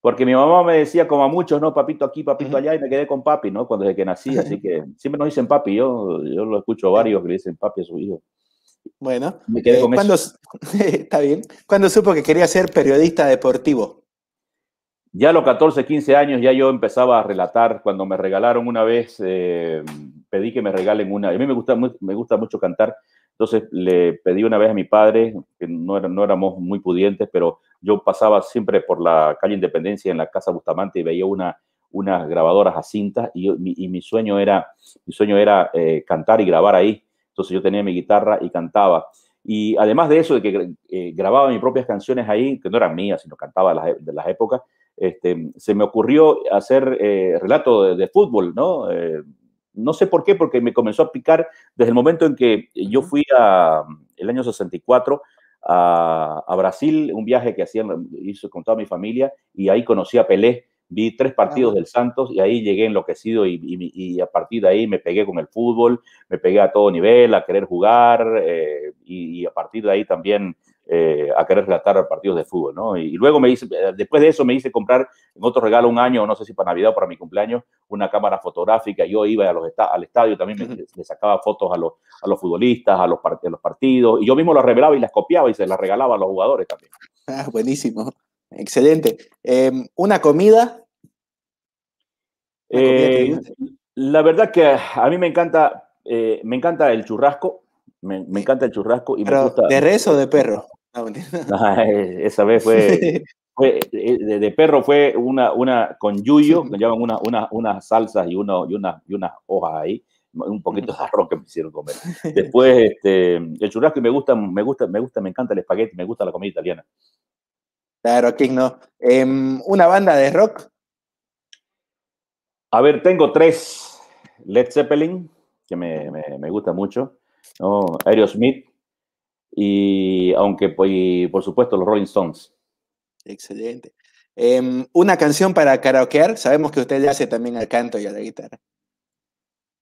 Porque mi mamá me decía, como a muchos, ¿no? Papito aquí, papito allá, y me quedé con papi, ¿no? Cuando desde que nací, así que siempre nos dicen papi. Yo, yo lo escucho a varios que le dicen papi a su hijo. Bueno, me quedé con eso. está bien. ¿Cuándo supo que quería ser periodista deportivo? Ya a los 14, 15 años ya yo empezaba a relatar. Cuando me regalaron una vez, eh, pedí que me regalen una. A mí me gusta, me gusta mucho cantar. Entonces le pedí una vez a mi padre, que no, era, no éramos muy pudientes, pero yo pasaba siempre por la calle Independencia en la casa Bustamante y veía una, unas grabadoras a cinta y, y mi sueño era, mi sueño era eh, cantar y grabar ahí. Entonces yo tenía mi guitarra y cantaba. Y además de eso, de que eh, grababa mis propias canciones ahí, que no eran mías, sino cantaba de las, de las épocas, este, se me ocurrió hacer eh, relato de, fútbol, ¿no? Eh, no sé por qué, porque me comenzó a picar desde el momento en que yo fui a, el año 64 a, a Brasil, un viaje que hacía, hizo con toda mi familia, y ahí conocí a Pelé, vi tres partidos del Santos y ahí llegué enloquecido y, y, a partir de ahí me pegué con el fútbol, me pegué a todo nivel, a querer jugar eh, y, a partir de ahí también eh, a querer relatar partidos de fútbol, ¿no? Y, luego me hice, eh, después de eso me hice comprar en otro regalo un año, no sé si para Navidad o para mi cumpleaños, una cámara fotográfica. Yo iba a los al estadio, también me, le sacaba fotos a los, a los futbolistas, a los, a los partidos, y yo mismo las revelaba y las copiaba y se las regalaba a los jugadores también. Ah, buenísimo. Excelente. Em, ¿Una comida? Eh, la verdad que a mí me encanta, me encanta el churrasco. Me, encanta el churrasco y me gusta. ¿De res o de perro? esa vez fue, fue de, de, perro fue una, una con yuyo, que llevan una, una, unas salsas y, uno, y, una, y unas hojas ahí, un poquito de arroz que me hicieron comer. Después, este, el churrasco y me gusta, me gusta, me gusta, me encanta el espagueti, me gusta la comida italiana. Claro, aquí no. Em, ¿Una banda de rock? A ver, tengo tres. Led Zeppelin, que me, me, me gusta mucho. ¿no? Aerosmith, y aunque pues, por supuesto los Rolling Stones. Excelente. Em, una canción para karaokear, sabemos que usted le hace también al canto y a la guitarra.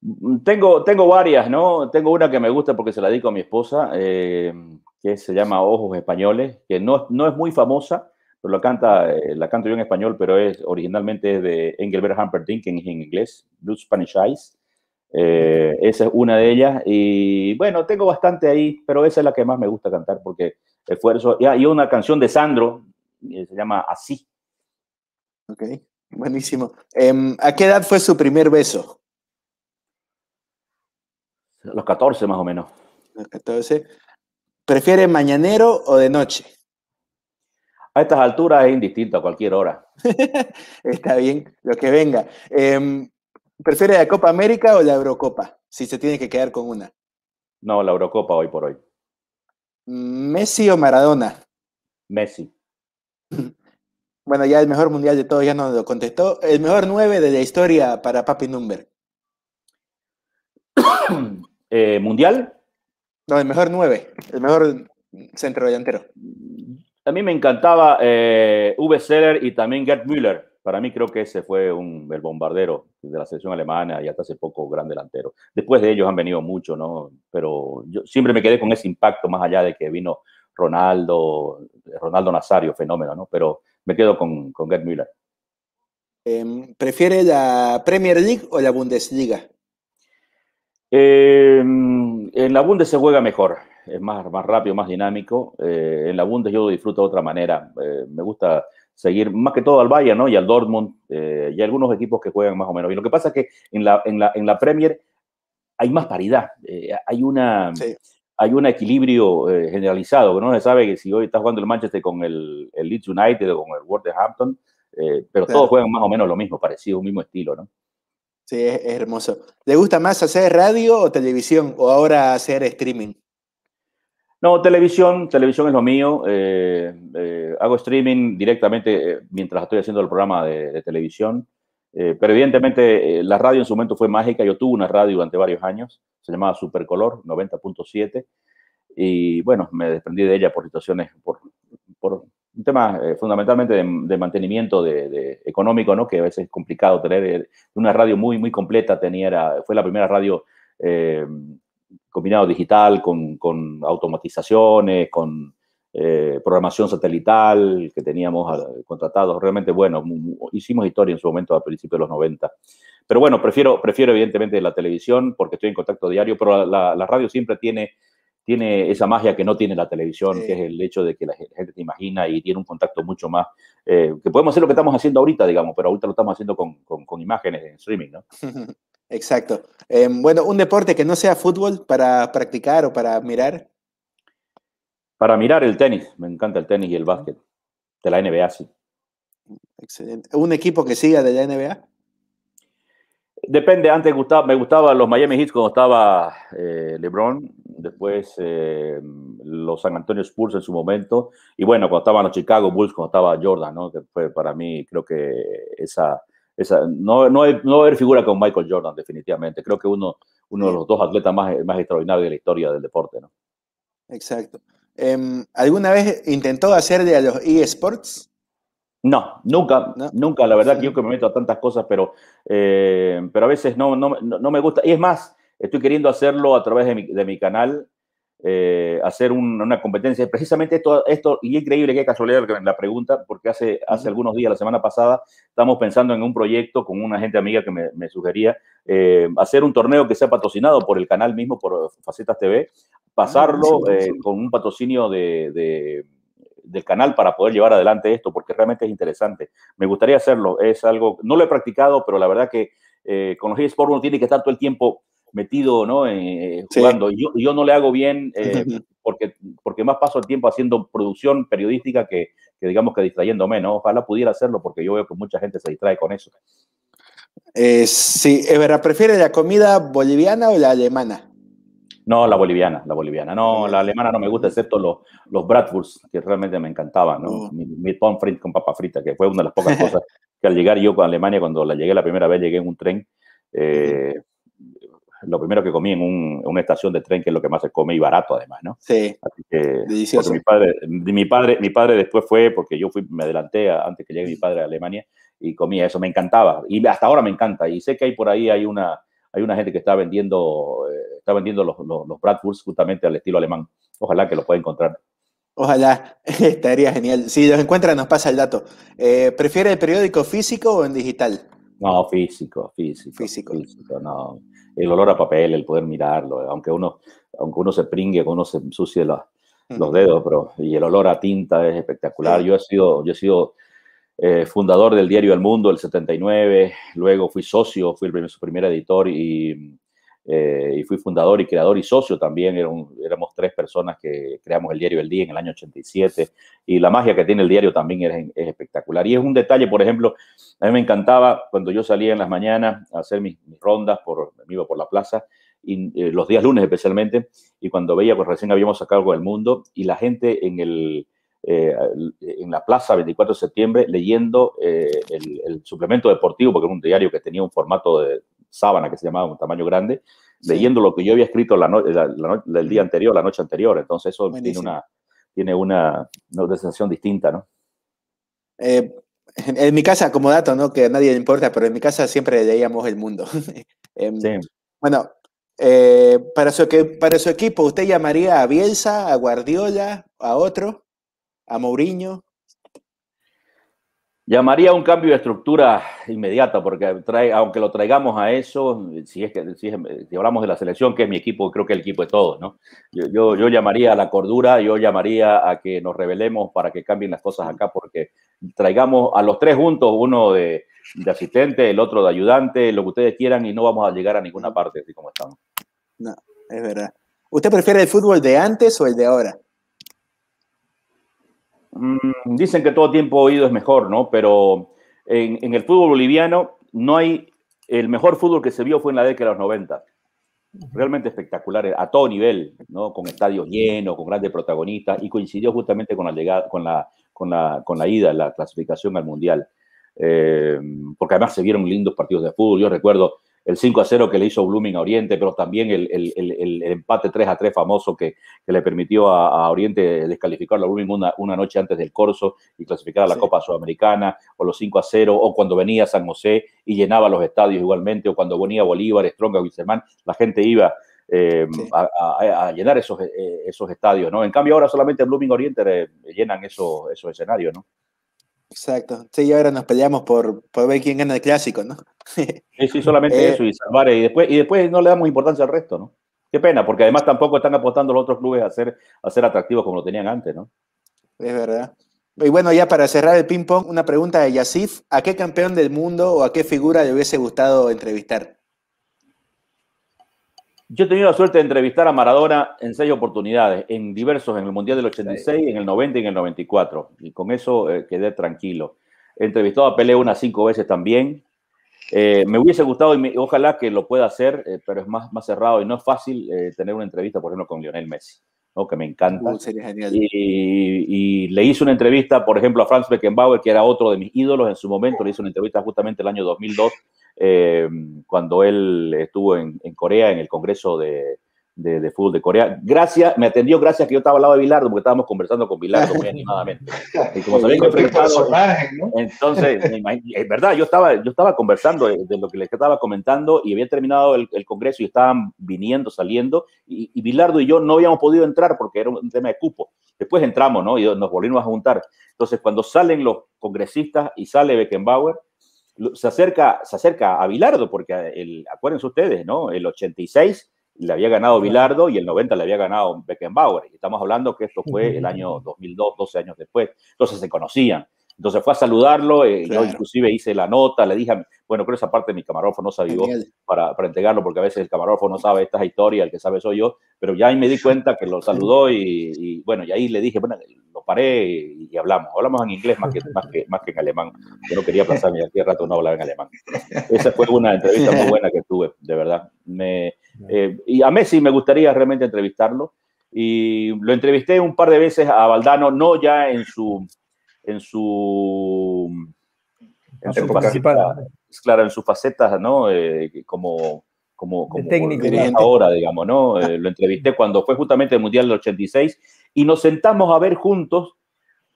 Mm, tengo, tengo varias, ¿no? Tengo una que me gusta porque se la dedico a mi esposa, em, que se llama Ojos Españoles, que no, no es muy famosa, pero la canta, eh, la canto yo en español, pero es originalmente es de Engelbert Humperdinck en, en inglés, Blue Spanish Eyes. Eh, esa es una de ellas. Y bueno, tengo bastante ahí, pero esa es la que más me gusta cantar porque esfuerzo. Y hay una canción de Sandro, se llama Así. Ok, buenísimo. Em, ¿A qué edad fue su primer beso? los 14 más o menos. Los 14. ¿Prefiere mañanero o de noche? A estas alturas es indistinto a cualquier hora. Está bien, lo que venga. Eh, ¿Prefiere la Copa América o la Eurocopa? Si se tiene que quedar con una. No, la Eurocopa hoy por hoy. ¿Messi o Maradona? Messi. Bueno, ya el mejor mundial de todos ya nos lo contestó. El mejor 9 de la historia para Papi Number. Eh, ¿Mundial? No, el mejor 9. El mejor centro delantero. A mí me encantaba eh, Uwe Seller y también Gerd Müller para mí creo que ese fue un, el bombardero de la selección alemana y hasta hace poco gran delantero. Después de ellos han venido muchos, ¿no? Pero yo siempre me quedé con ese impacto más allá de que vino Ronaldo, Ronaldo Nazario, fenómeno, ¿no? Pero me quedo con, con Gerd Müller. Em, ¿Prefiere la Premier League o la Bundesliga? Em, en la Bundes se juega mejor, es más, más rápido, más dinámico. Eh, en la Bundes yo disfruto de otra manera. Eh, me gusta seguir más que todo al Bayern ¿no? y al Dortmund eh, y algunos equipos que juegan más o menos bien. Lo que pasa es que en la, en la, en la Premier hay más paridad, hay una... Hay un equilibrio generalizado, no se sabe que si hoy está jugando el Manchester con el, el Leeds United o con el Wolverhampton, pero todos juegan más o menos lo mismo, parecido, un mismo estilo, ¿no? Sí, es hermoso. ¿Le gusta más hacer radio o televisión o ahora hacer streaming? No, televisión, televisión es lo mío. Eh, eh, hago streaming directamente eh, mientras estoy haciendo el programa de, televisión. pero evidentemente la radio en su momento fue mágica. Yo tuve una radio durante varios años, se llamaba Supercolor 90.7. Y bueno, me desprendí de ella por situaciones, por, por un tema fundamentalmente de, mantenimiento de, económico, ¿no? que a veces es complicado tener. Una radio muy, muy completa tenía, fue la primera radio combinado digital con, con automatizaciones, con eh, programación satelital que teníamos ah, contratados. Realmente, bueno, hicimos historia en su momento a principios de los 90. Pero bueno, prefiero, prefiero evidentemente la televisión porque estoy en contacto diario, pero la, la radio siempre tiene, tiene esa magia que no tiene la televisión, que es el hecho de que la gente te imagina y tiene un contacto mucho más, eh, que podemos hacer lo que estamos haciendo ahorita, digamos, pero ahorita lo estamos haciendo con, con, con imágenes en streaming, ¿no? Exacto. Em, bueno, un deporte que no sea fútbol para practicar o para mirar. Para mirar el tenis, me encanta el tenis y el básquet. De la NBA, sí. Excelente. ¿Un equipo que siga de la NBA? Depende, antes gustaba, me gustaban los Miami Heat cuando estaba eh, LeBron, después eh, los San Antonio Spurs en su momento, y bueno, cuando estaban los Chicago Bulls, cuando estaba Jordan, ¿no? que fue para mí, creo que esa, no, no, hay, no haber figura con Michael Jordan, definitivamente. Creo que uno, uno de los dos atletas más, más extraordinarios de la historia del deporte. ¿no? Exacto. Em, ¿Alguna vez intentó hacer de los eSports? No, nunca, nunca. La verdad que yo que me meto a tantas cosas, pero, eh, pero a veces no, no, no, me gusta. Y es más, estoy queriendo hacerlo a través de mi, de mi canal eh, hacer una competencia. Precisamente esto, esto, y es increíble que casualidad la pregunta, porque hace, hace algunos días, la semana pasada, estamos pensando en un proyecto con una gente amiga que me, sugería eh, hacer un torneo que sea patrocinado por el canal mismo, por Facetas TV, pasarlo ah, con un patrocinio de, del canal para poder llevar adelante esto, porque realmente es interesante. Me gustaría hacerlo, es algo, no lo he practicado, pero la verdad que con los eSports uno tiene que estar todo el tiempo metido ¿no? Eh, jugando. Yo, yo no le hago bien eh, porque, porque más paso el tiempo haciendo producción periodística que, que, digamos que distrayéndome, ¿no? Ojalá pudiera hacerlo porque yo veo que mucha gente se distrae con eso. Eh, sí, es verdad, ¿prefiere la comida boliviana o la alemana? No, la boliviana, la boliviana. No, la alemana no me gusta, excepto los, los Bratwurst, que realmente me encantaban, ¿no? Oh. Mi, mi frito con papa frita, que fue una de las pocas cosas que al llegar yo con Alemania, cuando la llegué la primera vez, llegué en un tren, eh, lo primero que comí en, una estación de tren, que es lo que más se come y barato además, ¿no? Sí. Así que, delicioso. Mi padre, mi, padre, mi padre después fue, porque yo fui, me adelanté antes que llegue mi padre a Alemania y comía eso, me encantaba. Y hasta ahora me encanta. Y sé que hay por ahí, hay una, hay una gente que está vendiendo, eh, está vendiendo los, los, los justamente al estilo alemán. Ojalá que lo pueda encontrar. Ojalá, estaría genial. Si los encuentra, nos pasa el dato. Eh, ¿Prefiere el periódico físico o en digital? No, físico, físico. Físico. físico no el olor a papel, el poder mirarlo, aunque uno, aunque uno se pringue, aunque uno se ensucie los, los dedos, pero, y el olor a tinta es espectacular. Yo he sido, yo he sido eh, fundador del diario El Mundo, el 79, luego fui socio, fui el su primer editor y eh, y fui fundador y creador y socio también. éramos tres personas que creamos el diario El Día en el año 87 y la magia que tiene el diario también es, espectacular. Y es un detalle, por ejemplo, a mí me encantaba cuando yo salía en las mañanas a hacer mis, rondas, por, me iba por la plaza, eh, los días lunes especialmente, y cuando veía, pues recién habíamos sacado algo del mundo, y la gente en el, eh, en la plaza 24 de septiembre leyendo el, el, suplemento deportivo, porque era un diario que tenía un formato de, sábana que se llamaba un tamaño grande, leyendo lo que yo había escrito la, el día anterior, la noche anterior. Entonces eso tiene una, tiene una, sensación distinta, ¿no? Eh, en, mi casa, como dato, ¿no? Que a nadie le importa, pero en mi casa siempre leíamos El Mundo. Em, bueno, eh, para, su, para su equipo, ¿usted llamaría a Bielsa, a Guardiola, a otro, a Mourinho? Llamaría un cambio de estructura inmediata, porque trae, aunque lo traigamos a eso, si es que si, hablamos de la selección, que es mi equipo, creo que es el equipo de todos, ¿no? Yo, yo, llamaría a la cordura, yo llamaría a que nos revelemos para que cambien las cosas acá, porque traigamos a los tres juntos, uno de, de asistente, el otro de ayudante, lo que ustedes quieran, y no vamos a llegar a ninguna parte así como estamos. No, es verdad. ¿Usted prefiere el fútbol de antes o el de ahora? Mm, dicen que todo tiempo oído es mejor, ¿no? Pero en, el fútbol boliviano no hay. El mejor fútbol que se vio fue en la década de los 90. Realmente espectacular, a todo nivel, ¿no? Con estadios llenos, con grandes protagonistas, y coincidió justamente con la llegada, con la, con la, con la ida, la clasificación al Mundial. Eh, porque además se vieron lindos partidos de fútbol. Yo recuerdo el 5 a 0 que le hizo Blooming a Oriente, pero también el, el, el, empate 3 a 3 famoso que, que le permitió a, Oriente descalificar a Blooming una, una, noche antes del corso y clasificar a la Copa Sudamericana, o los 5 a 0, o cuando venía San José y llenaba los estadios igualmente, o cuando venía Bolívar, Stronga, Wilserman, la gente iba eh, a, llenar esos, eh, esos estadios, ¿no? En cambio ahora solamente Blooming Oriente eh, llenan esos, esos escenarios, ¿no? Exacto. Sí, y ahora nos peleamos por, por ver quién gana el clásico, ¿no? sí, sí, solamente eh, eso y salvar. Y después, y después no le damos importancia al resto, ¿no? Qué pena, porque además tampoco están apostando los otros clubes a ser, a ser atractivos como lo tenían antes, ¿no? Es verdad. Y bueno, ya para cerrar el ping-pong, una pregunta de Yasif. ¿A qué campeón del mundo o a qué figura le hubiese gustado entrevistar? Yo he tenido la suerte de entrevistar a Maradona en seis oportunidades, en diversos, en el Mundial del 86, en el 90 y en el 94. Y con eso eh, quedé tranquilo. He entrevistado a Pelé unas cinco veces también. Eh, me hubiese gustado, y ojalá que lo pueda hacer, eh, pero es más, más cerrado y no es fácil tener una entrevista, por ejemplo, con Lionel Messi, ¿no? que me encanta. Uh, y, y, le hice una entrevista, por ejemplo, a Franz Beckenbauer, que era otro de mis ídolos en su momento. Le hice una entrevista justamente el año 2002 eh, cuando él estuvo en, Corea en el Congreso de, de, fútbol de Corea. Gracias, me atendió gracias que yo estaba al lado de Bilardo, porque estábamos conversando con Bilardo muy animadamente. Y como enfrentado, entonces, es verdad, yo estaba, yo estaba conversando de, lo que les estaba comentando y había terminado el, congreso y estaban viniendo, saliendo, y, y, Bilardo y yo no habíamos podido entrar porque era un tema de cupo. Después entramos, ¿no? Y nos volvimos a juntar. Entonces, cuando salen los congresistas y sale Beckenbauer, se acerca, se acerca a Bilardo, porque el, acuérdense ustedes, ¿no? El 86 le había ganado Bilardo y el 90 le había ganado Beckenbauer. Y estamos hablando que esto fue el año 2002, 12 años después. Entonces se conocían. Entonces fue a saludarlo, eh, yo inclusive hice la nota, le dije, bueno, creo esa parte mi camarógrafo no sabía para, para entregarlo, porque a veces el camarógrafo no sabe estas historias, el que sabe soy yo, pero ya ahí me di cuenta que lo saludó y, bueno, y ahí le dije, bueno, lo paré y, hablamos, hablamos en inglés más que, más que, más que en alemán, yo no quería pasarme aquí rato no hablar en alemán. Esa fue una entrevista muy buena que tuve, de verdad. Me, eh, y a Messi me gustaría realmente entrevistarlo, y lo entrevisté un par de veces a Valdano, no ya en su en su, en su faceta, claro, en sus facetas, ¿no? Eh, como, como, como técnico ahora, digamos, ¿no? Eh, lo entrevisté cuando fue justamente el Mundial del 86 y nos sentamos a ver juntos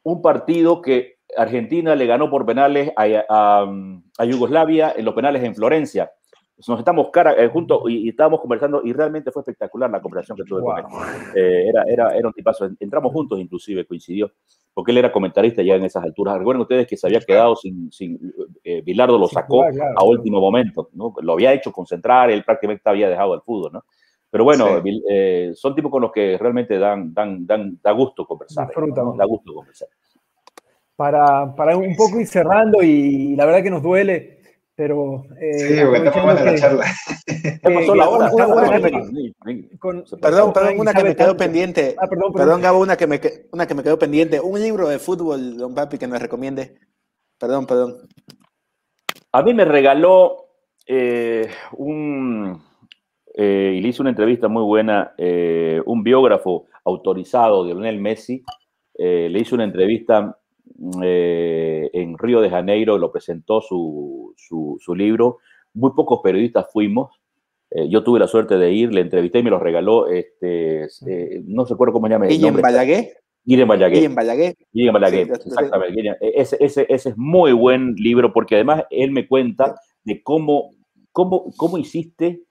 un partido que Argentina le ganó por penales a, a, Yugoslavia en los penales en Florencia. Nos estamos cara, eh, juntos y, estábamos conversando y realmente fue espectacular la conversación que tuve con él. era, era, era un tipazo. Entramos juntos, inclusive, coincidió porque él era comentarista ya en esas alturas. Recuerden ustedes que se había quedado sin, sin eh, Bilardo lo sacó a último momento, ¿no? Lo había hecho concentrar, él prácticamente había dejado el fútbol, ¿no? Pero bueno, eh, son tipos con los que realmente dan, dan, dan da gusto conversar. Da gusto conversar. Para, para un poco ir cerrando, y la verdad que nos duele pero. Eh, sí, porque estamos la charla. pasó la hora? perdón, perdón, una que me quedó pendiente. Ah, perdón, perdón. Gabo, una que, me, una que me quedó pendiente. Un libro de fútbol, don Papi, que nos recomiende. Perdón, perdón. A mí me regaló eh, un. Eh, y le hice una entrevista muy buena, eh, un biógrafo autorizado de Lionel Messi. le hice una entrevista eh, en Río de Janeiro, lo presentó su, su, libro. Muy pocos periodistas fuimos. Eh, yo tuve la suerte de ir, le entrevisté y me lo regaló. Este, eh, no se acuerdo cómo se llama. Guillem Balaguer. Guillem Balaguer. Guillem Balaguer. Guillem Balaguer, exactamente. Ese, ese, ese, es muy buen libro porque además él me cuenta de cómo, cómo, cómo hiciste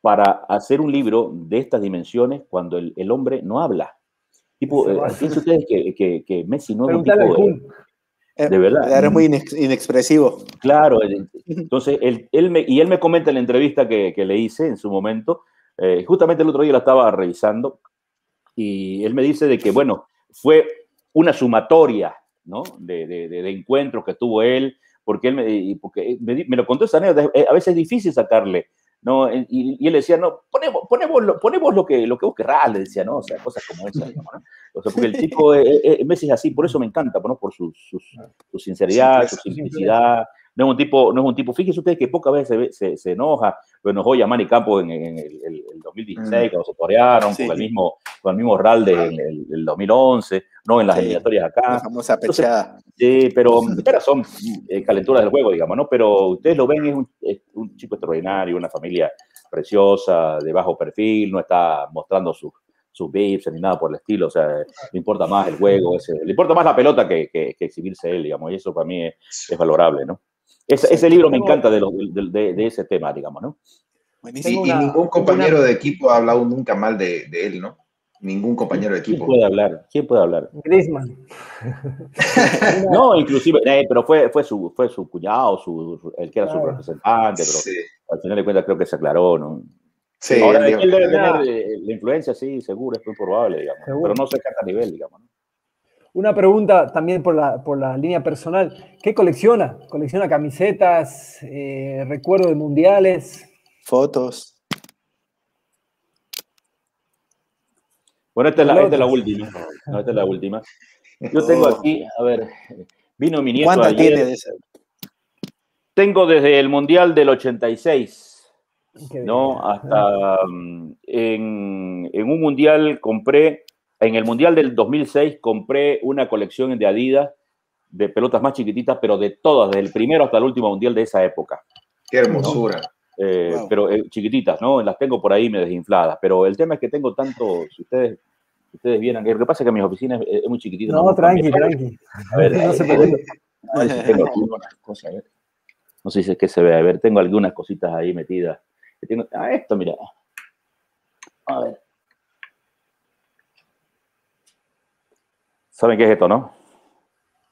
para hacer un libro de estas dimensiones cuando el, el hombre no habla. Tipo, eh, piensen ustedes que, que, Messi no es un tipo de, de verdad. Era muy inexpresivo. Claro, eh, entonces él, él me, y él me comenta en la entrevista que, que le hice en su momento, eh, justamente el otro día la estaba revisando, y él me dice de que, bueno, fue una sumatoria, ¿no? De, de, de encuentros que tuvo él, porque él me, porque me, me lo contó esa anécdota, a veces es difícil sacarle ¿no? Y, y, él decía, no, ponemos, ponemos, lo, ponemos lo, que, lo que vos querrás, le decía, ¿no? O sea, cosas como esas, ¿no? O sea, porque el tipo, eh, eh, Messi es así, por eso me encanta, ¿no? Por su, su, su sinceridad, su simplicidad, no es un tipo, no es un tipo, fíjese usted que pocas veces se, se, enoja, lo enojó Yamani Campo en, en el, el, 2016, mm. cuando se torearon, con, el mismo, con el mismo Ralde en el, 2011, no en las eliminatorias acá. La famosa pechada. sí, pero, pero son eh, calenturas del juego, digamos, ¿no? Pero ustedes lo ven, es un, es un chico extraordinario, una familia preciosa, de bajo perfil, no está mostrando sus sus bips ni nada por el estilo, o sea, le importa más el juego, ese, le importa más la pelota que, que, que, exhibirse él, digamos, y eso para mí es, es valorable, ¿no? Ese, libro me encanta de, de, ese tema, digamos, ¿no? Y, ningún compañero de equipo ha hablado nunca mal de, él, ¿no? Ningún compañero de equipo. ¿Quién puede hablar? ¿Quién puede hablar? Griezmann. no, inclusive, eh, pero fue, fue, su, fue su cuñado, su, el que era su representante, pero al final de cuentas creo que se aclaró, ¿no? Sí, Ahora, él debe tener eh, la influencia, sí, seguro, es muy probable, digamos, pero no sé a nivel, digamos. ¿no? Una pregunta también por la, por la línea personal. ¿Qué colecciona? ¿Colecciona camisetas, eh, recuerdos de mundiales? Fotos. Bueno, esta es, la, esta es la última. esta es la última. Yo tengo oh. aquí, a ver, vino mi nieto ¿Cuántas tiene de esa? Tengo desde el Mundial del 86, ¿no? Hasta mm, en, en un Mundial compré en el Mundial del 2006 compré una colección de Adidas de pelotas más chiquititas, pero de todas, desde el primero hasta el último Mundial de esa época. Qué hermosura. eh, pero eh, chiquititas, ¿no? Las tengo por ahí me desinfladas, pero el tema es que tengo tanto, si ustedes, ustedes vieran, lo que pasa es que mi oficina es, muy chiquitita. No, tranqui, tranqui. A ver, no se puede. A ver si tengo aquí unas cosas, a ver. No sé si es que se ve, a ver, tengo algunas cositas ahí metidas. Tengo, ah, esto, mira. A ver. ¿Saben qué es esto, no?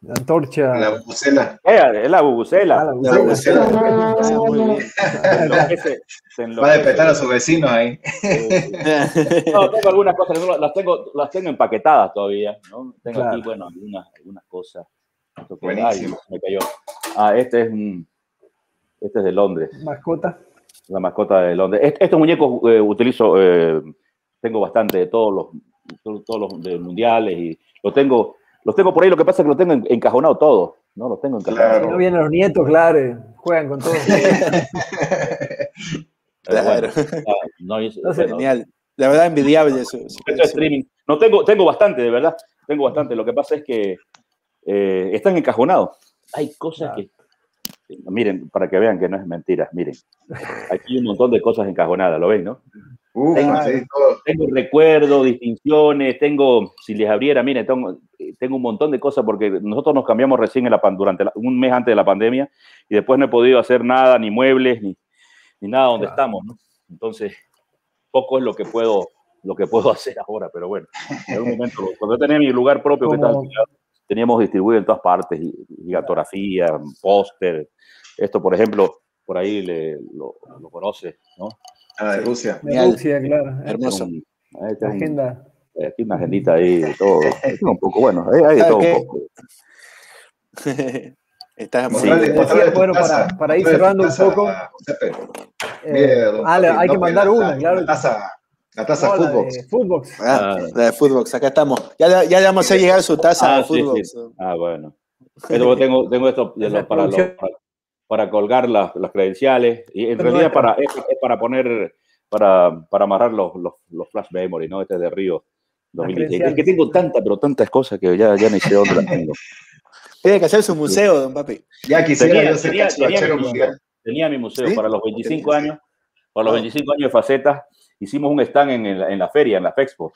La antorcha. La bubucela. Eh, es la bubucela. Ah, la bubucela. Va a despertar a sus vecinos ahí. no, tengo algunas cosas, las tengo, las tengo empaquetadas todavía, ¿no? Tengo aquí, bueno, algunas, algunas cosas. Buenísimo. Ay, me cayó. Ah, este es un, este es de Londres. Mascota. La mascota de Londres. estos muñecos eh, utilizo, eh, tengo bastante de todos los, todos los de mundiales y lo tengo los tengo por ahí, lo que pasa es que los tengo encajonado todos, ¿no? Los tengo encajonados. Claro. No vienen los nietos, claro, juegan con todo. claro. no, genial. La verdad, envidiable eso. streaming. No, tengo, tengo bastante, de verdad. Tengo bastante. Lo que pasa es que eh, están encajonados. Hay cosas que. Miren, para que vean que no es mentira, miren. Aquí hay un montón de cosas encajonadas, ¿lo ven, no? Tengo, recuerdos, distinciones, tengo, si les abriera, mire, tengo, tengo un montón de cosas porque nosotros nos cambiamos recién en la, durante un mes antes de la pandemia y después no he podido hacer nada, ni muebles, ni, ni nada donde estamos, ¿no? Entonces, poco es lo que puedo lo que puedo hacer ahora, pero bueno, en algún momento, cuando yo tenía mi lugar propio, que teníamos distribuido en todas partes, gigantografía, póster, esto, por ejemplo, por ahí le, lo, lo conoce, ¿no? Ah, de Rusia. De Rusia, claro. Hermoso. La agenda. Aquí una agendita ahí de todo. un poco, bueno, hay de todo un poco. Estás sí. bueno, para, para, ir cerrando un poco. Eh, ah, hay que mandar una, claro. La taza, la taza no, Footbox. Ah, la de Footbox, acá estamos. Ya, ya le vamos a llegar su taza ah, de Footbox. Sí, sí. Ah, bueno. Esto tengo, tengo esto para, los, para, para colgar las, las credenciales. Y en realidad para, es, es, para poner, para, para amarrar los, los, los, flash memory, ¿no? Este de Río 2016. Es que tengo tantas, pero tantas cosas que ya, ya ni sé dónde las tengo. Tiene que hacer su museo, don Papi. Ya quisiera tenía, yo tenía, tenía, mi museo, tenía, mi museo, ¿Sí? para los 25 años, para los 25 años de facetas, hicimos un stand en, en, la, en la feria, en la Fexpo.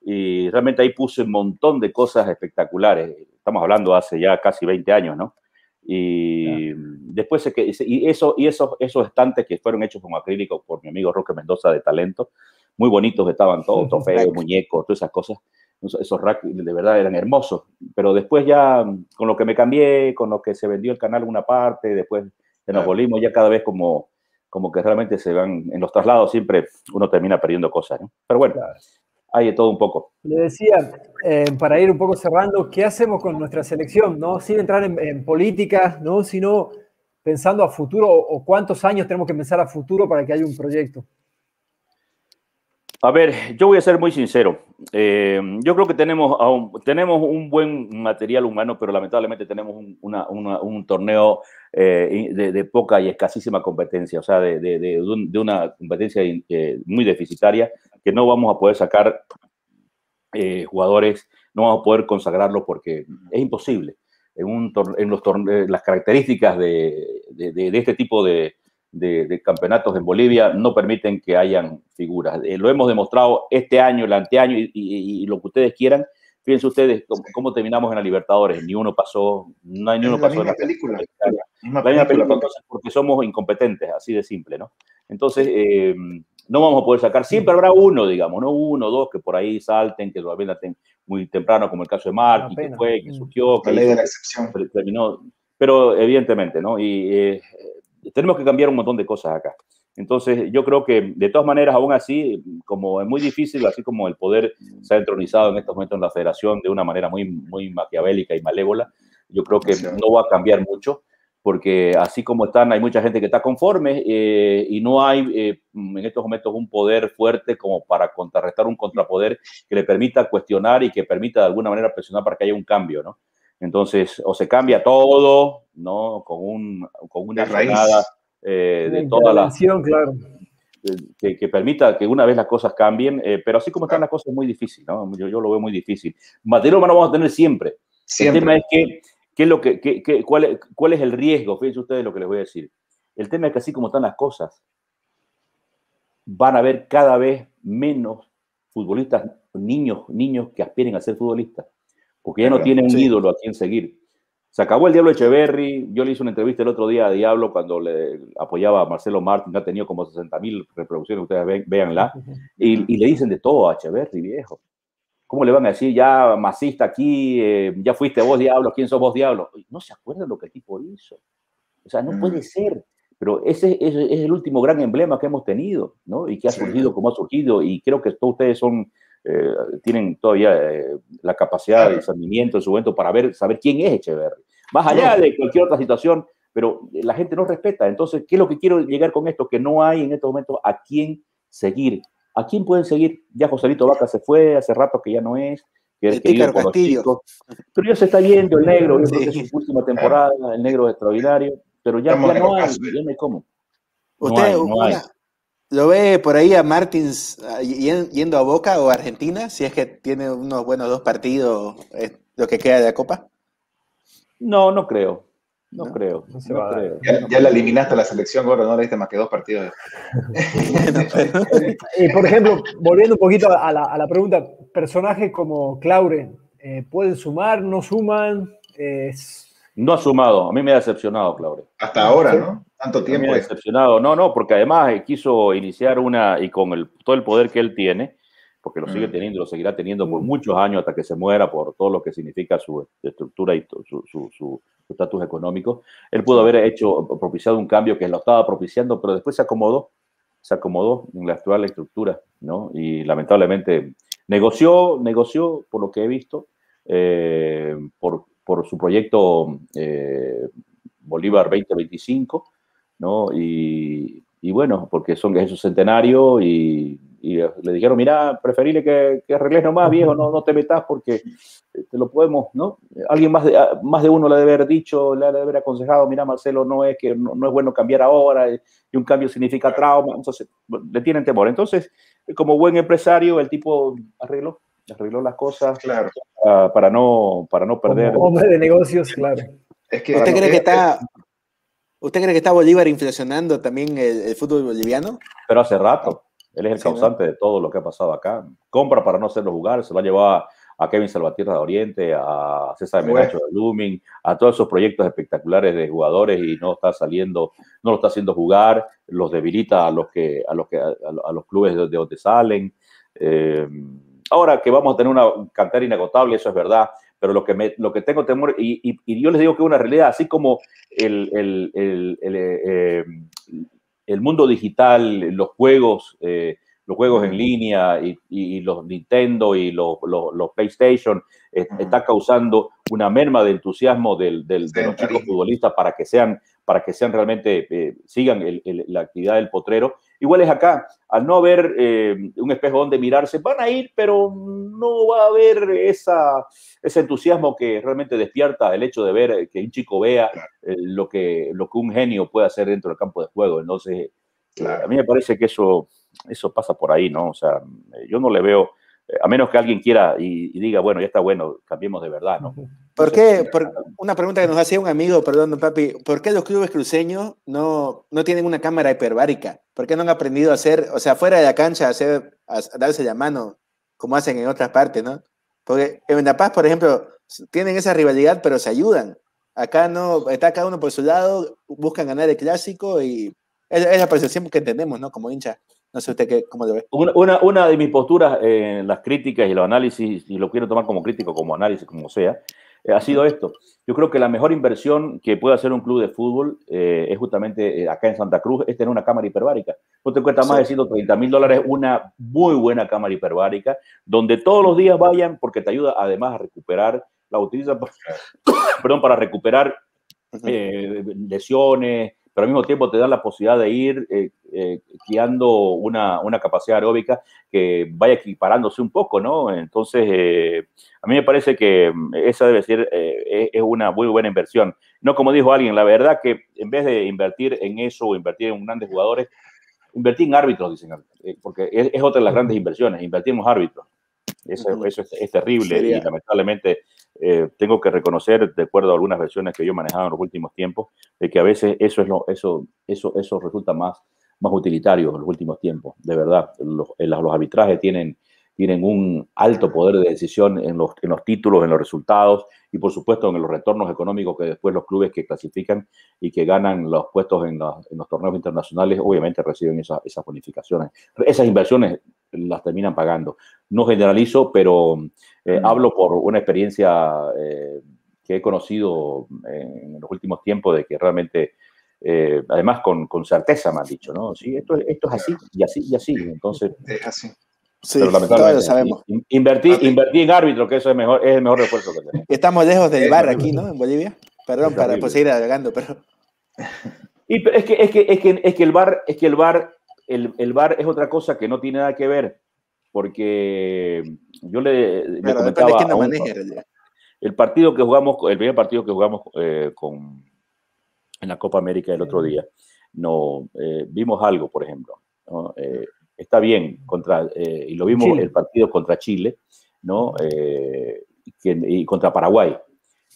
Y realmente ahí puse un montón de cosas espectaculares. Estamos hablando hace ya casi 20 años, ¿no? Y claro. después, se, y, eso, y esos, esos estantes que fueron hechos con acrílico por mi amigo Roque Mendoza de Talento, muy bonitos estaban todos, trofeos, muñecos, todas esas cosas. Esos racks de verdad eran hermosos. Pero después ya, con lo que me cambié, con lo que se vendió el canal una parte, después nos volvimos ya cada vez como, como que realmente se van, en los traslados siempre uno termina perdiendo cosas, ¿no? Pero bueno, hay de todo un poco. Le decía, eh, para ir un poco cerrando, ¿qué hacemos con nuestra selección? ¿no? Sin entrar en, en política, ¿no? sino pensando a futuro o cuántos años tenemos que pensar a futuro para que haya un proyecto. A ver, yo voy a ser muy sincero. Eh, yo creo que tenemos, un, tenemos un buen material humano, pero lamentablemente tenemos un, una, una, un torneo eh, de, de, poca y escasísima competencia, o sea, de, de, de una competencia eh, muy deficitaria, que no vamos a poder sacar eh, jugadores, no vamos a poder consagrarlos porque es imposible. En, un en los las características de, este tipo de, de, de, campeonatos en Bolivia no permiten que hayan figuras. Eh, lo hemos demostrado este año, el anteaño y, y, y lo que ustedes quieran. Fíjense ustedes cómo, cómo, terminamos en la Libertadores. Ni uno pasó, no hay ni uno pasó en la película. película. La misma película, porque somos incompetentes, así de simple, ¿no? Entonces, eh, no vamos a poder sacar. Siempre habrá uno, digamos, no uno o dos que por ahí salten, que todavía laten muy temprano, como el caso de Mark, que fue, que surgió, que la ley de la excepción. terminó. Pero evidentemente, ¿no? Y eh, tenemos que cambiar un montón de cosas acá. Entonces, yo creo que de todas maneras, aún así, como es muy difícil, así como el poder se ha entronizado en estos momentos en la federación de una manera muy, muy maquiavélica y malévola, yo creo que no va a cambiar mucho, porque así como están, hay mucha gente que está conforme eh, y no hay eh, en estos momentos un poder fuerte como para contrarrestar un contrapoder que le permita cuestionar y que permita de alguna manera presionar para que haya un cambio, ¿no? Entonces, o se cambia todo, ¿no? Con, un, con una jornada eh, de toda la... Claro. Que, que, permita que una vez las cosas cambien, eh, pero así como están las cosas es muy difícil, ¿no? Yo, yo lo veo muy difícil. Material humano vamos a tener siempre. siempre. El tema es que, ¿qué es lo que, qué, qué, cuál, cuál, es el riesgo? Fíjense ustedes lo que les voy a decir. El tema es que así como están las cosas, van a haber cada vez menos futbolistas, niños, niños que aspiren a ser futbolistas, porque ya no tienen un ídolo a quien seguir. Se acabó el Diablo Echeverry. Yo le hice una entrevista el otro día a Diablo cuando le apoyaba a Marcelo Martín, ha tenido como 60 mil reproducciones, ustedes véanla, y, y, le dicen de todo a Echeverry, viejo. ¿Cómo le van a decir ya masista aquí, eh, ya fuiste vos Diablo, quién sos vos Diablo? No se acuerdan lo que el tipo hizo. O sea, no puede ser. Pero ese, es el último gran emblema que hemos tenido, ¿no? Y que ha surgido como ha surgido. Y creo que todos ustedes son, eh, tienen todavía eh, la capacidad de discernimiento en su momento para ver, saber quién es Echeverry. Más allá de cualquier otra situación, pero la gente no respeta. Entonces, ¿qué es lo que quiero llegar con esto? Que no hay en estos momentos a quién seguir. ¿A quién pueden seguir? Ya Joselito Vaca se fue, hace rato que ya no es. Que es querido por los Pero ya se está yendo el negro, yo creo que es su última temporada, el negro es extraordinario pero ya, no, hay, ya no hay cómo. ¿Usted lo ve por ahí a Martins ah, yendo a Boca o a Argentina? Si es que tiene unos buenos dos partidos, lo que queda de la Copa. No, no creo. No, creo. Ya, la eliminaste a la selección, Gordo, no le diste más que dos partidos. y por ejemplo, volviendo un poquito a la, a la pregunta, personajes como Claure, eh, ¿pueden sumar, no suman? No ha sumado, a mí me ha decepcionado, Claudio. Hasta ahora, ¿no? Tanto tiempo. Me ha decepcionado, no, no, porque además eh, quiso iniciar una, y con el, todo el poder que él tiene, porque lo sigue mm. teniendo, lo seguirá teniendo por mm. muchos años hasta que se muera, por todo lo que significa su estructura y su estatus económico. Él pudo haber hecho, propiciado un cambio que lo estaba propiciando, pero después se acomodó, se acomodó en la actual estructura, ¿no? Y lamentablemente negoció, negoció, por lo que he visto, eh, por por su proyecto eh, Bolívar 2025, ¿no? Y, bueno, porque son, es su centenario y, le dijeron, mira, preferible que, que arregles nomás, viejo, no, no te metas porque te lo podemos, ¿no? Alguien más de, más de uno le debe haber dicho, le debe haber aconsejado, mira, Marcelo, no es que no, es bueno cambiar ahora y un cambio significa trauma, entonces le tienen temor. Entonces, como buen empresario, el tipo arregló arregló las cosas claro. para, no, para no perder. hombre de negocios, claro. Es que, ¿Usted cree que está... ¿Usted cree que está Bolívar inflacionando también el, fútbol boliviano? Pero hace rato. Él es el causante de todo lo que ha pasado acá. Compra para no hacerlo jugar, se lo ha llevado a Kevin Salvatierra de Oriente, a César Menacho de Looming, a todos esos proyectos espectaculares de jugadores y no está saliendo, no lo está haciendo jugar, los debilita a los que, a los que, a, los clubes de, donde salen. Eh, Ahora que vamos a tener una cantera inagotable, eso es verdad, pero lo que, me, lo que tengo temor, y, yo les digo que es una realidad, así como el, el, el, eh, el mundo digital, los juegos, eh, los juegos en línea y, los Nintendo y los, los, PlayStation eh, está causando una merma de entusiasmo del, del, de los chicos futbolistas para que sean, para que sean realmente, sigan la actividad del potrero Igual es acá, al no haber eh, un espejo donde mirarse, van a ir, pero no va a haber esa, ese entusiasmo que realmente despierta el hecho de ver que un chico vea eh, lo, que, lo que un genio puede hacer dentro del campo de juego. Entonces, a mí me parece que eso, eso pasa por ahí, ¿no? O sea, yo no le veo, a menos que alguien quiera y, diga, bueno, ya está bueno, cambiemos de verdad, ¿no? ¿Por qué? una pregunta que nos hacía un amigo, perdón, papi, ¿por qué los clubes cruceños no, no tienen una cámara hiperbárica? ¿Por qué no han aprendido a hacer, o sea, fuera de la cancha, a, hacer, a darse la mano, como hacen en otras partes, ¿no? Porque en La Paz, por ejemplo, tienen esa rivalidad, pero se ayudan. Acá no, está cada uno por su lado, buscan ganar el clásico y es, la percepción que tenemos, ¿no? Como hincha. No sé usted qué, cómo lo ve. Una, una de mis posturas en las críticas y los análisis, y lo quiero tomar como crítico, como análisis, como sea, eh, ha sido esto. Yo creo que la mejor inversión que puede hacer un club de fútbol eh, es justamente eh, acá en Santa Cruz, es tener una cámara hiperbárica. No te cuesta más de 130 mil dólares una muy buena cámara hiperbárica, donde todos los días vayan, porque te ayuda además a recuperar, la utiliza, perdón, para recuperar lesiones, pero al mismo tiempo te da la posibilidad de ir eh, eh, guiando una, una, capacidad aeróbica que vaya equiparándose un poco, ¿no? Entonces, eh, a mí me parece que mm, esa debe ser es una muy buena inversión. No como dijo alguien, la verdad que en vez de invertir en eso o invertir en grandes jugadores, invertir en árbitros, dicen, porque es, otra de las grandes inversiones, invertir en los árbitros. Eso, eso es, terrible y lamentablemente eh, tengo que reconocer, de acuerdo a algunas versiones que yo he manejado en los últimos tiempos, de que a veces eso, es lo, eso, eso, eso resulta más, más utilitario en los últimos tiempos, de verdad. Los, los arbitrajes tienen, tienen un alto poder de decisión en los, en los títulos, en los resultados y por supuesto en los retornos económicos que después los clubes que clasifican y que ganan los puestos en, en los torneos internacionales obviamente reciben esa, esas bonificaciones. Esas inversiones las terminan pagando. No generalizo, pero eh, hablo por una experiencia eh, que he conocido en los últimos tiempos de que realmente, eh, además con, con, certeza me han dicho, ¿no? Sí, esto, esto es así y así y así. Entonces, es así. Sí, lo sabemos. Invertí, invertí en árbitro, que eso es, mejor, es el mejor refuerzo que tenemos. Estamos lejos del bar aquí, ¿no? En Bolivia. Perdón, para pues, seguir agregando, pero... Y es que, es que, es que, es que el bar, es que el bar, el, el bar es otra cosa que no tiene nada que ver, porque yo le, le comentaba el partido que jugamos, el primer partido que jugamos eh, con, en la Copa América el otro día, no eh, vimos algo, por ejemplo. ¿no? Eh, está bien, contra, eh, y lo vimos el partido contra Chile, ¿no? Eh, y contra Paraguay,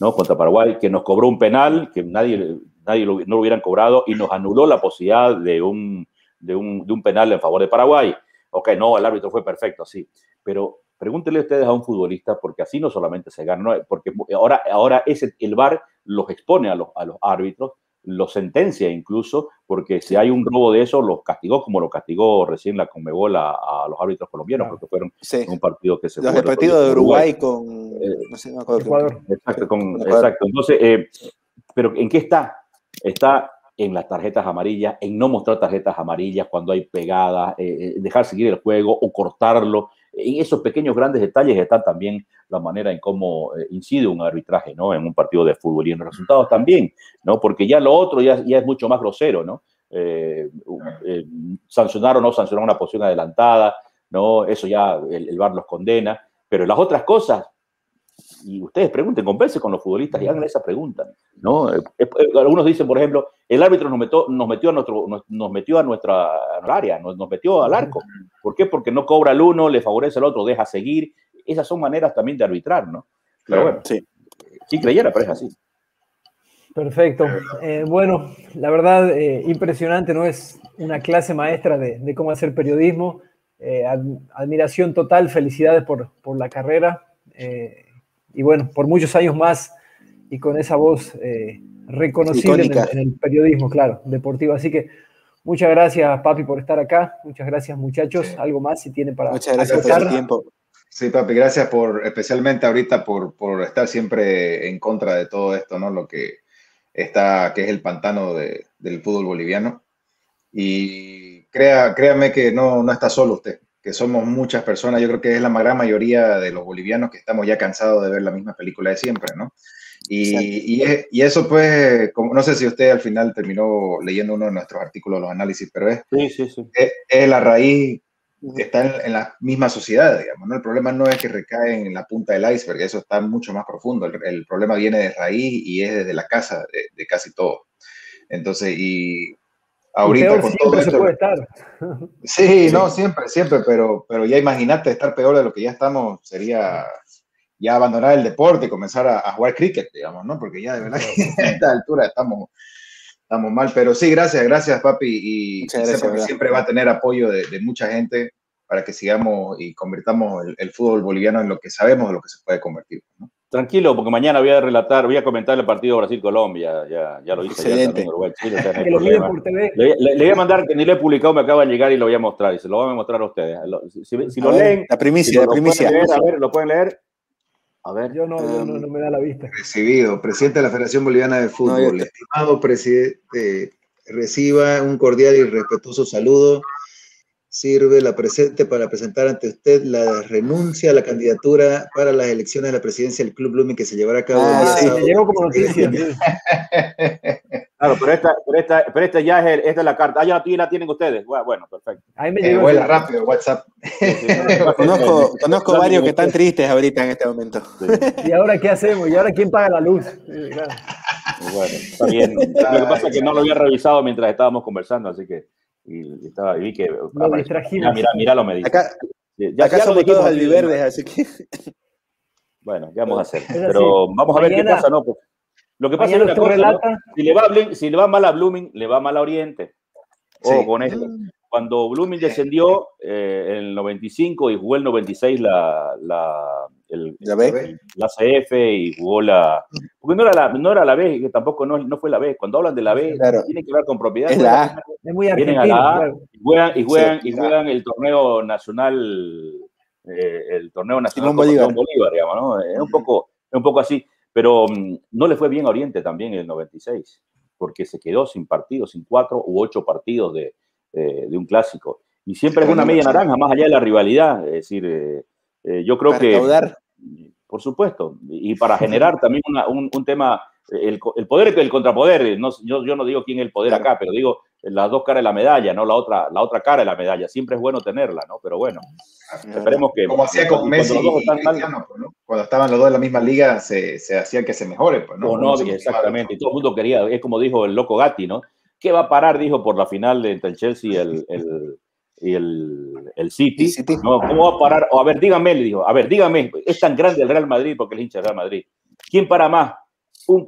¿no? Contra Paraguay, que nos cobró un penal que nadie, nadie lo, no lo hubieran cobrado y nos anuló la posibilidad de un, de un, de un penal en favor de Paraguay. Ok, no, el árbitro fue perfecto, sí, pero pregúntenle ustedes a un futbolista, porque así no solamente se gana, porque ahora, ahora ese, el VAR los expone a los, a los árbitros lo sentencia incluso, porque si hay un robo de eso, los castigó como lo castigó recién la Conmebol a, a los árbitros colombianos, porque fueron un partido que se Los el partido de Uruguay, con eh, no sé, Ecuador. Exacto, con, exacto. Entonces, eh, pero ¿en qué está? Está en las tarjetas amarillas, en no mostrar tarjetas amarillas cuando hay pegadas, eh, dejar seguir el juego o cortarlo en esos pequeños grandes detalles está también la manera en cómo eh, incide un arbitraje, ¿no? En un partido de fútbol y en los resultados también, ¿no? Porque ya lo otro ya, ya es mucho más grosero, ¿no? Eh, eh, sancionar o no sancionar una posición adelantada, ¿no? Eso ya el, el VAR los condena, pero las otras cosas, y ustedes pregunten, conversen con los futbolistas y hagan esa pregunta, ¿no? Eh, eh, algunos dicen, por ejemplo, el árbitro nos metió, nos metió a nuestro, nos, metió a nuestra área, nos, metió al arco. ¿Por qué? Porque no cobra el uno, le favorece el otro, deja seguir. Esas son maneras también de arbitrar, ¿no? Pero bueno, sí. Si creyera, pero es así. Perfecto. Eh, bueno, la verdad, impresionante, ¿no? Es una clase maestra de, cómo hacer periodismo. admiración total, felicidades por, por la carrera y bueno, por muchos años más y con esa voz eh, reconocible en el, periodismo, claro, deportivo. Así que muchas gracias, Papi, por estar acá. Muchas gracias, muchachos. Algo más si tienen para. Muchas gracias por el tiempo. Sí, Papi, gracias por, especialmente ahorita, por, por, estar siempre en contra de todo esto, ¿no? Lo que está, que es el pantano de, del fútbol boliviano. Y crea, créame que no, no está solo usted que somos muchas personas, yo creo que es la gran mayoría de los bolivianos que estamos ya cansados de ver la misma película de siempre, ¿no? Y, y, eso pues, como, no sé si usted al final terminó leyendo uno de nuestros artículos, los análisis, pero es, sí, sí, sí. es, la raíz, está en, la misma sociedad, digamos, ¿no? El problema no es que recae en la punta del iceberg, eso está mucho más profundo, el, problema viene de raíz y es desde la casa de, de casi todo. Entonces, y ahorita con todo esto. Se puede estar. Sí, no, siempre, siempre, pero, pero ya imagínate estar peor de lo que ya estamos, sería ya abandonar el deporte y comenzar a, jugar cricket, digamos, ¿no? Porque ya de verdad a esta altura estamos, estamos mal. Pero sí, gracias, gracias, papi. Y siempre va a tener apoyo de, mucha gente para que sigamos y convirtamos el, el, fútbol boliviano en lo que sabemos de lo que se puede convertir. ¿no? Tranquilo, porque mañana voy a relatar, voy a comentar el partido Brasil-Colombia. Ya, ya lo hice. Ya también, Uruguay, Chile, le, le, voy a mandar que ni lo he publicado, me acaba de llegar y lo voy a mostrar. Y se lo voy a mostrar a ustedes. Si, si lo leen. La primicia, la primicia. a ver, ¿lo pueden leer? A ver. Yo no, yo no, no, me da la vista. Recibido, presidente de la Federación Boliviana de Fútbol. Estimado presidente, reciba un cordial y respetuoso saludo sirve la presente para presentar ante usted la renuncia a la candidatura para las elecciones de la presidencia del Club Blooming que se llevará a cabo. Ah, sí, se llegó como noticia. claro, pero esta, pero esta, pero esta ya es, esta es la carta. Ah, ya la tienen ustedes. Bueno, perfecto. Ahí me eh, vuela rápido, WhatsApp. conozco conozco varios que están tristes ahorita en este momento. ¿Y ahora qué hacemos? ¿Y ahora quién paga la luz? Bueno, está bien. Lo que pasa es que no lo había revisado mientras estábamos conversando, así que y, estaba, y vi que. Lo mira, mira, mira, lo me dice. Acá, ya, acá somos todos albiverdes, así que. Bueno, ¿qué vamos a hacer? Pero vamos a ver qué pasa, ¿no? lo que pasa es una cosa, si, le va si le va mal a Blooming, le va mal a Oriente. O con esto. Cuando Blooming descendió eh, en el 95 y jugó el 96 la, la, el, la, CF y jugó la... Porque no era la, no era la B, que tampoco no, no fue la B. Cuando hablan de la B, tiene que ver con propiedad. Es la A. Es muy Vienen a la A y juegan, y juegan, y juegan el torneo nacional, eh, el torneo nacional Bolívar. Bolívar, digamos, ¿no? Es un poco, es un poco así. Pero um, no le fue bien a Oriente también en el 96, porque se quedó sin partidos, sin cuatro u ocho partidos de, eh, de un clásico. Y siempre es una media naranja, más allá de la rivalidad. Es decir, eh, eh, yo creo que... Por supuesto. Y para generar también un, un, tema, el, el, poder el contrapoder. No, yo, yo no digo quién es el poder acá, pero digo las dos caras de la medalla, no la otra, la otra cara de la medalla. Siempre es bueno tenerla, ¿no? Pero bueno, esperemos que... Como hacía con Messi y pues, ¿no? Cuando estaban los dos en la misma liga, se, se hacía que se mejore, pues, ¿no? no, exactamente. Y todo el mundo quería, es como dijo el loco Gatti, ¿no? ¿Qué va a parar? Dijo por la final entre el Chelsea y el, el, el, el City. ¿no? ¿Cómo va a parar? O, a ver, dígame, le dijo, a ver, dígame, es tan grande el Real Madrid porque el hincha del Real Madrid. ¿Quién para más?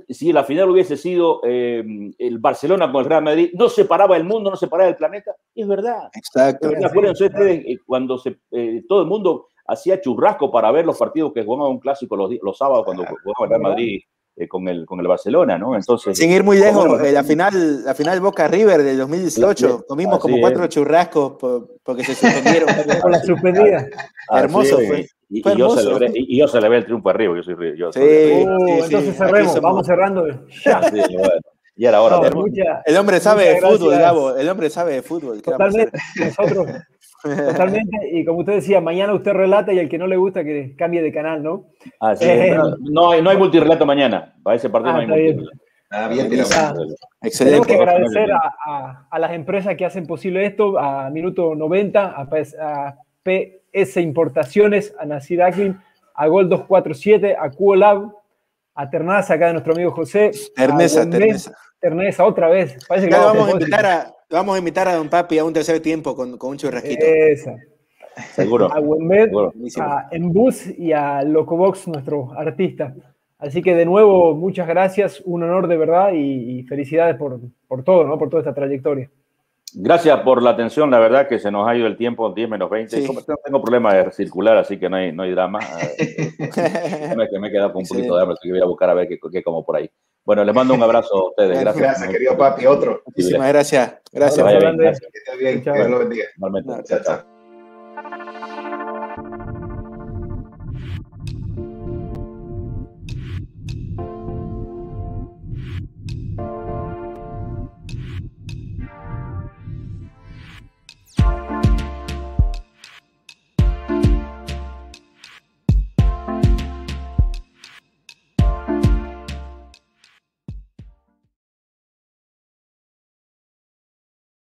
si la final hubiese sido eh, el Barcelona con el Real Madrid, no separaba el mundo, no separaba el planeta. es verdad. Exacto. Acuérdense ustedes eh, cuando se, eh, todo el mundo hacía churrasco para ver los partidos que jugaban un clásico los, los sábados cuando jugaba el Real Madrid eh, con, el, con el Barcelona, ¿no? Entonces, Sin ir muy lejos, eh, la, final, la final Boca River del 2018, comimos como cuatro churrascos porque se suspendieron. Con la suspendida. Hermoso fue. Y, yo celebré, y, yo celebré, el triunfo arriba, yo soy yo sí, uh, entonces cerremos, vamos cerrando. Ya. Bueno. Y era hora. No, el hombre sabe de fútbol, Gabo. El hombre sabe de fútbol. Totalmente. Nosotros, Totalmente, y como usted decía, mañana usted relata y el que no le gusta que cambie de canal, ¿no? Ah, sí, eh, no, hay, no hay multirelato mañana, para ese partido ah, no hay. Ah, bien, ah, Excelente. Tenemos que agradecer a, a, las empresas que hacen posible esto, a Minuto 90, a, PS Importaciones, a Nacir Aklin, a Gol 247, a QOLab, a Ternaza, acá de nuestro amigo José. Ternesa, Ternesa. Ternesa, otra vez. Parece que vamos a invitar a, Vamos a invitar a Don Papi a un tercer tiempo con, con un churrasquito. Esa. Seguro. A Wenbet, a Embus y a Locobox, nuestro artista. Así que de nuevo, muchas gracias, un honor de verdad y, felicidades por, por, todo, ¿no? Por toda esta trayectoria. Gracias por la atención, la verdad que se nos ha ido el tiempo, 10 menos 20. No tengo problema de circular, así que no hay, no hay drama. me, me he quedado con un poquito de hambre, así que voy a buscar a ver qué, qué como por ahí. Bueno, les mando un abrazo a ustedes. Gracias. Gracias, querido papi. Otro. Muchísimas gracias. Gracias. Vaya bien, gracias. Que esté bien. Que Dios lo bendiga. Normalmente. chao. chao.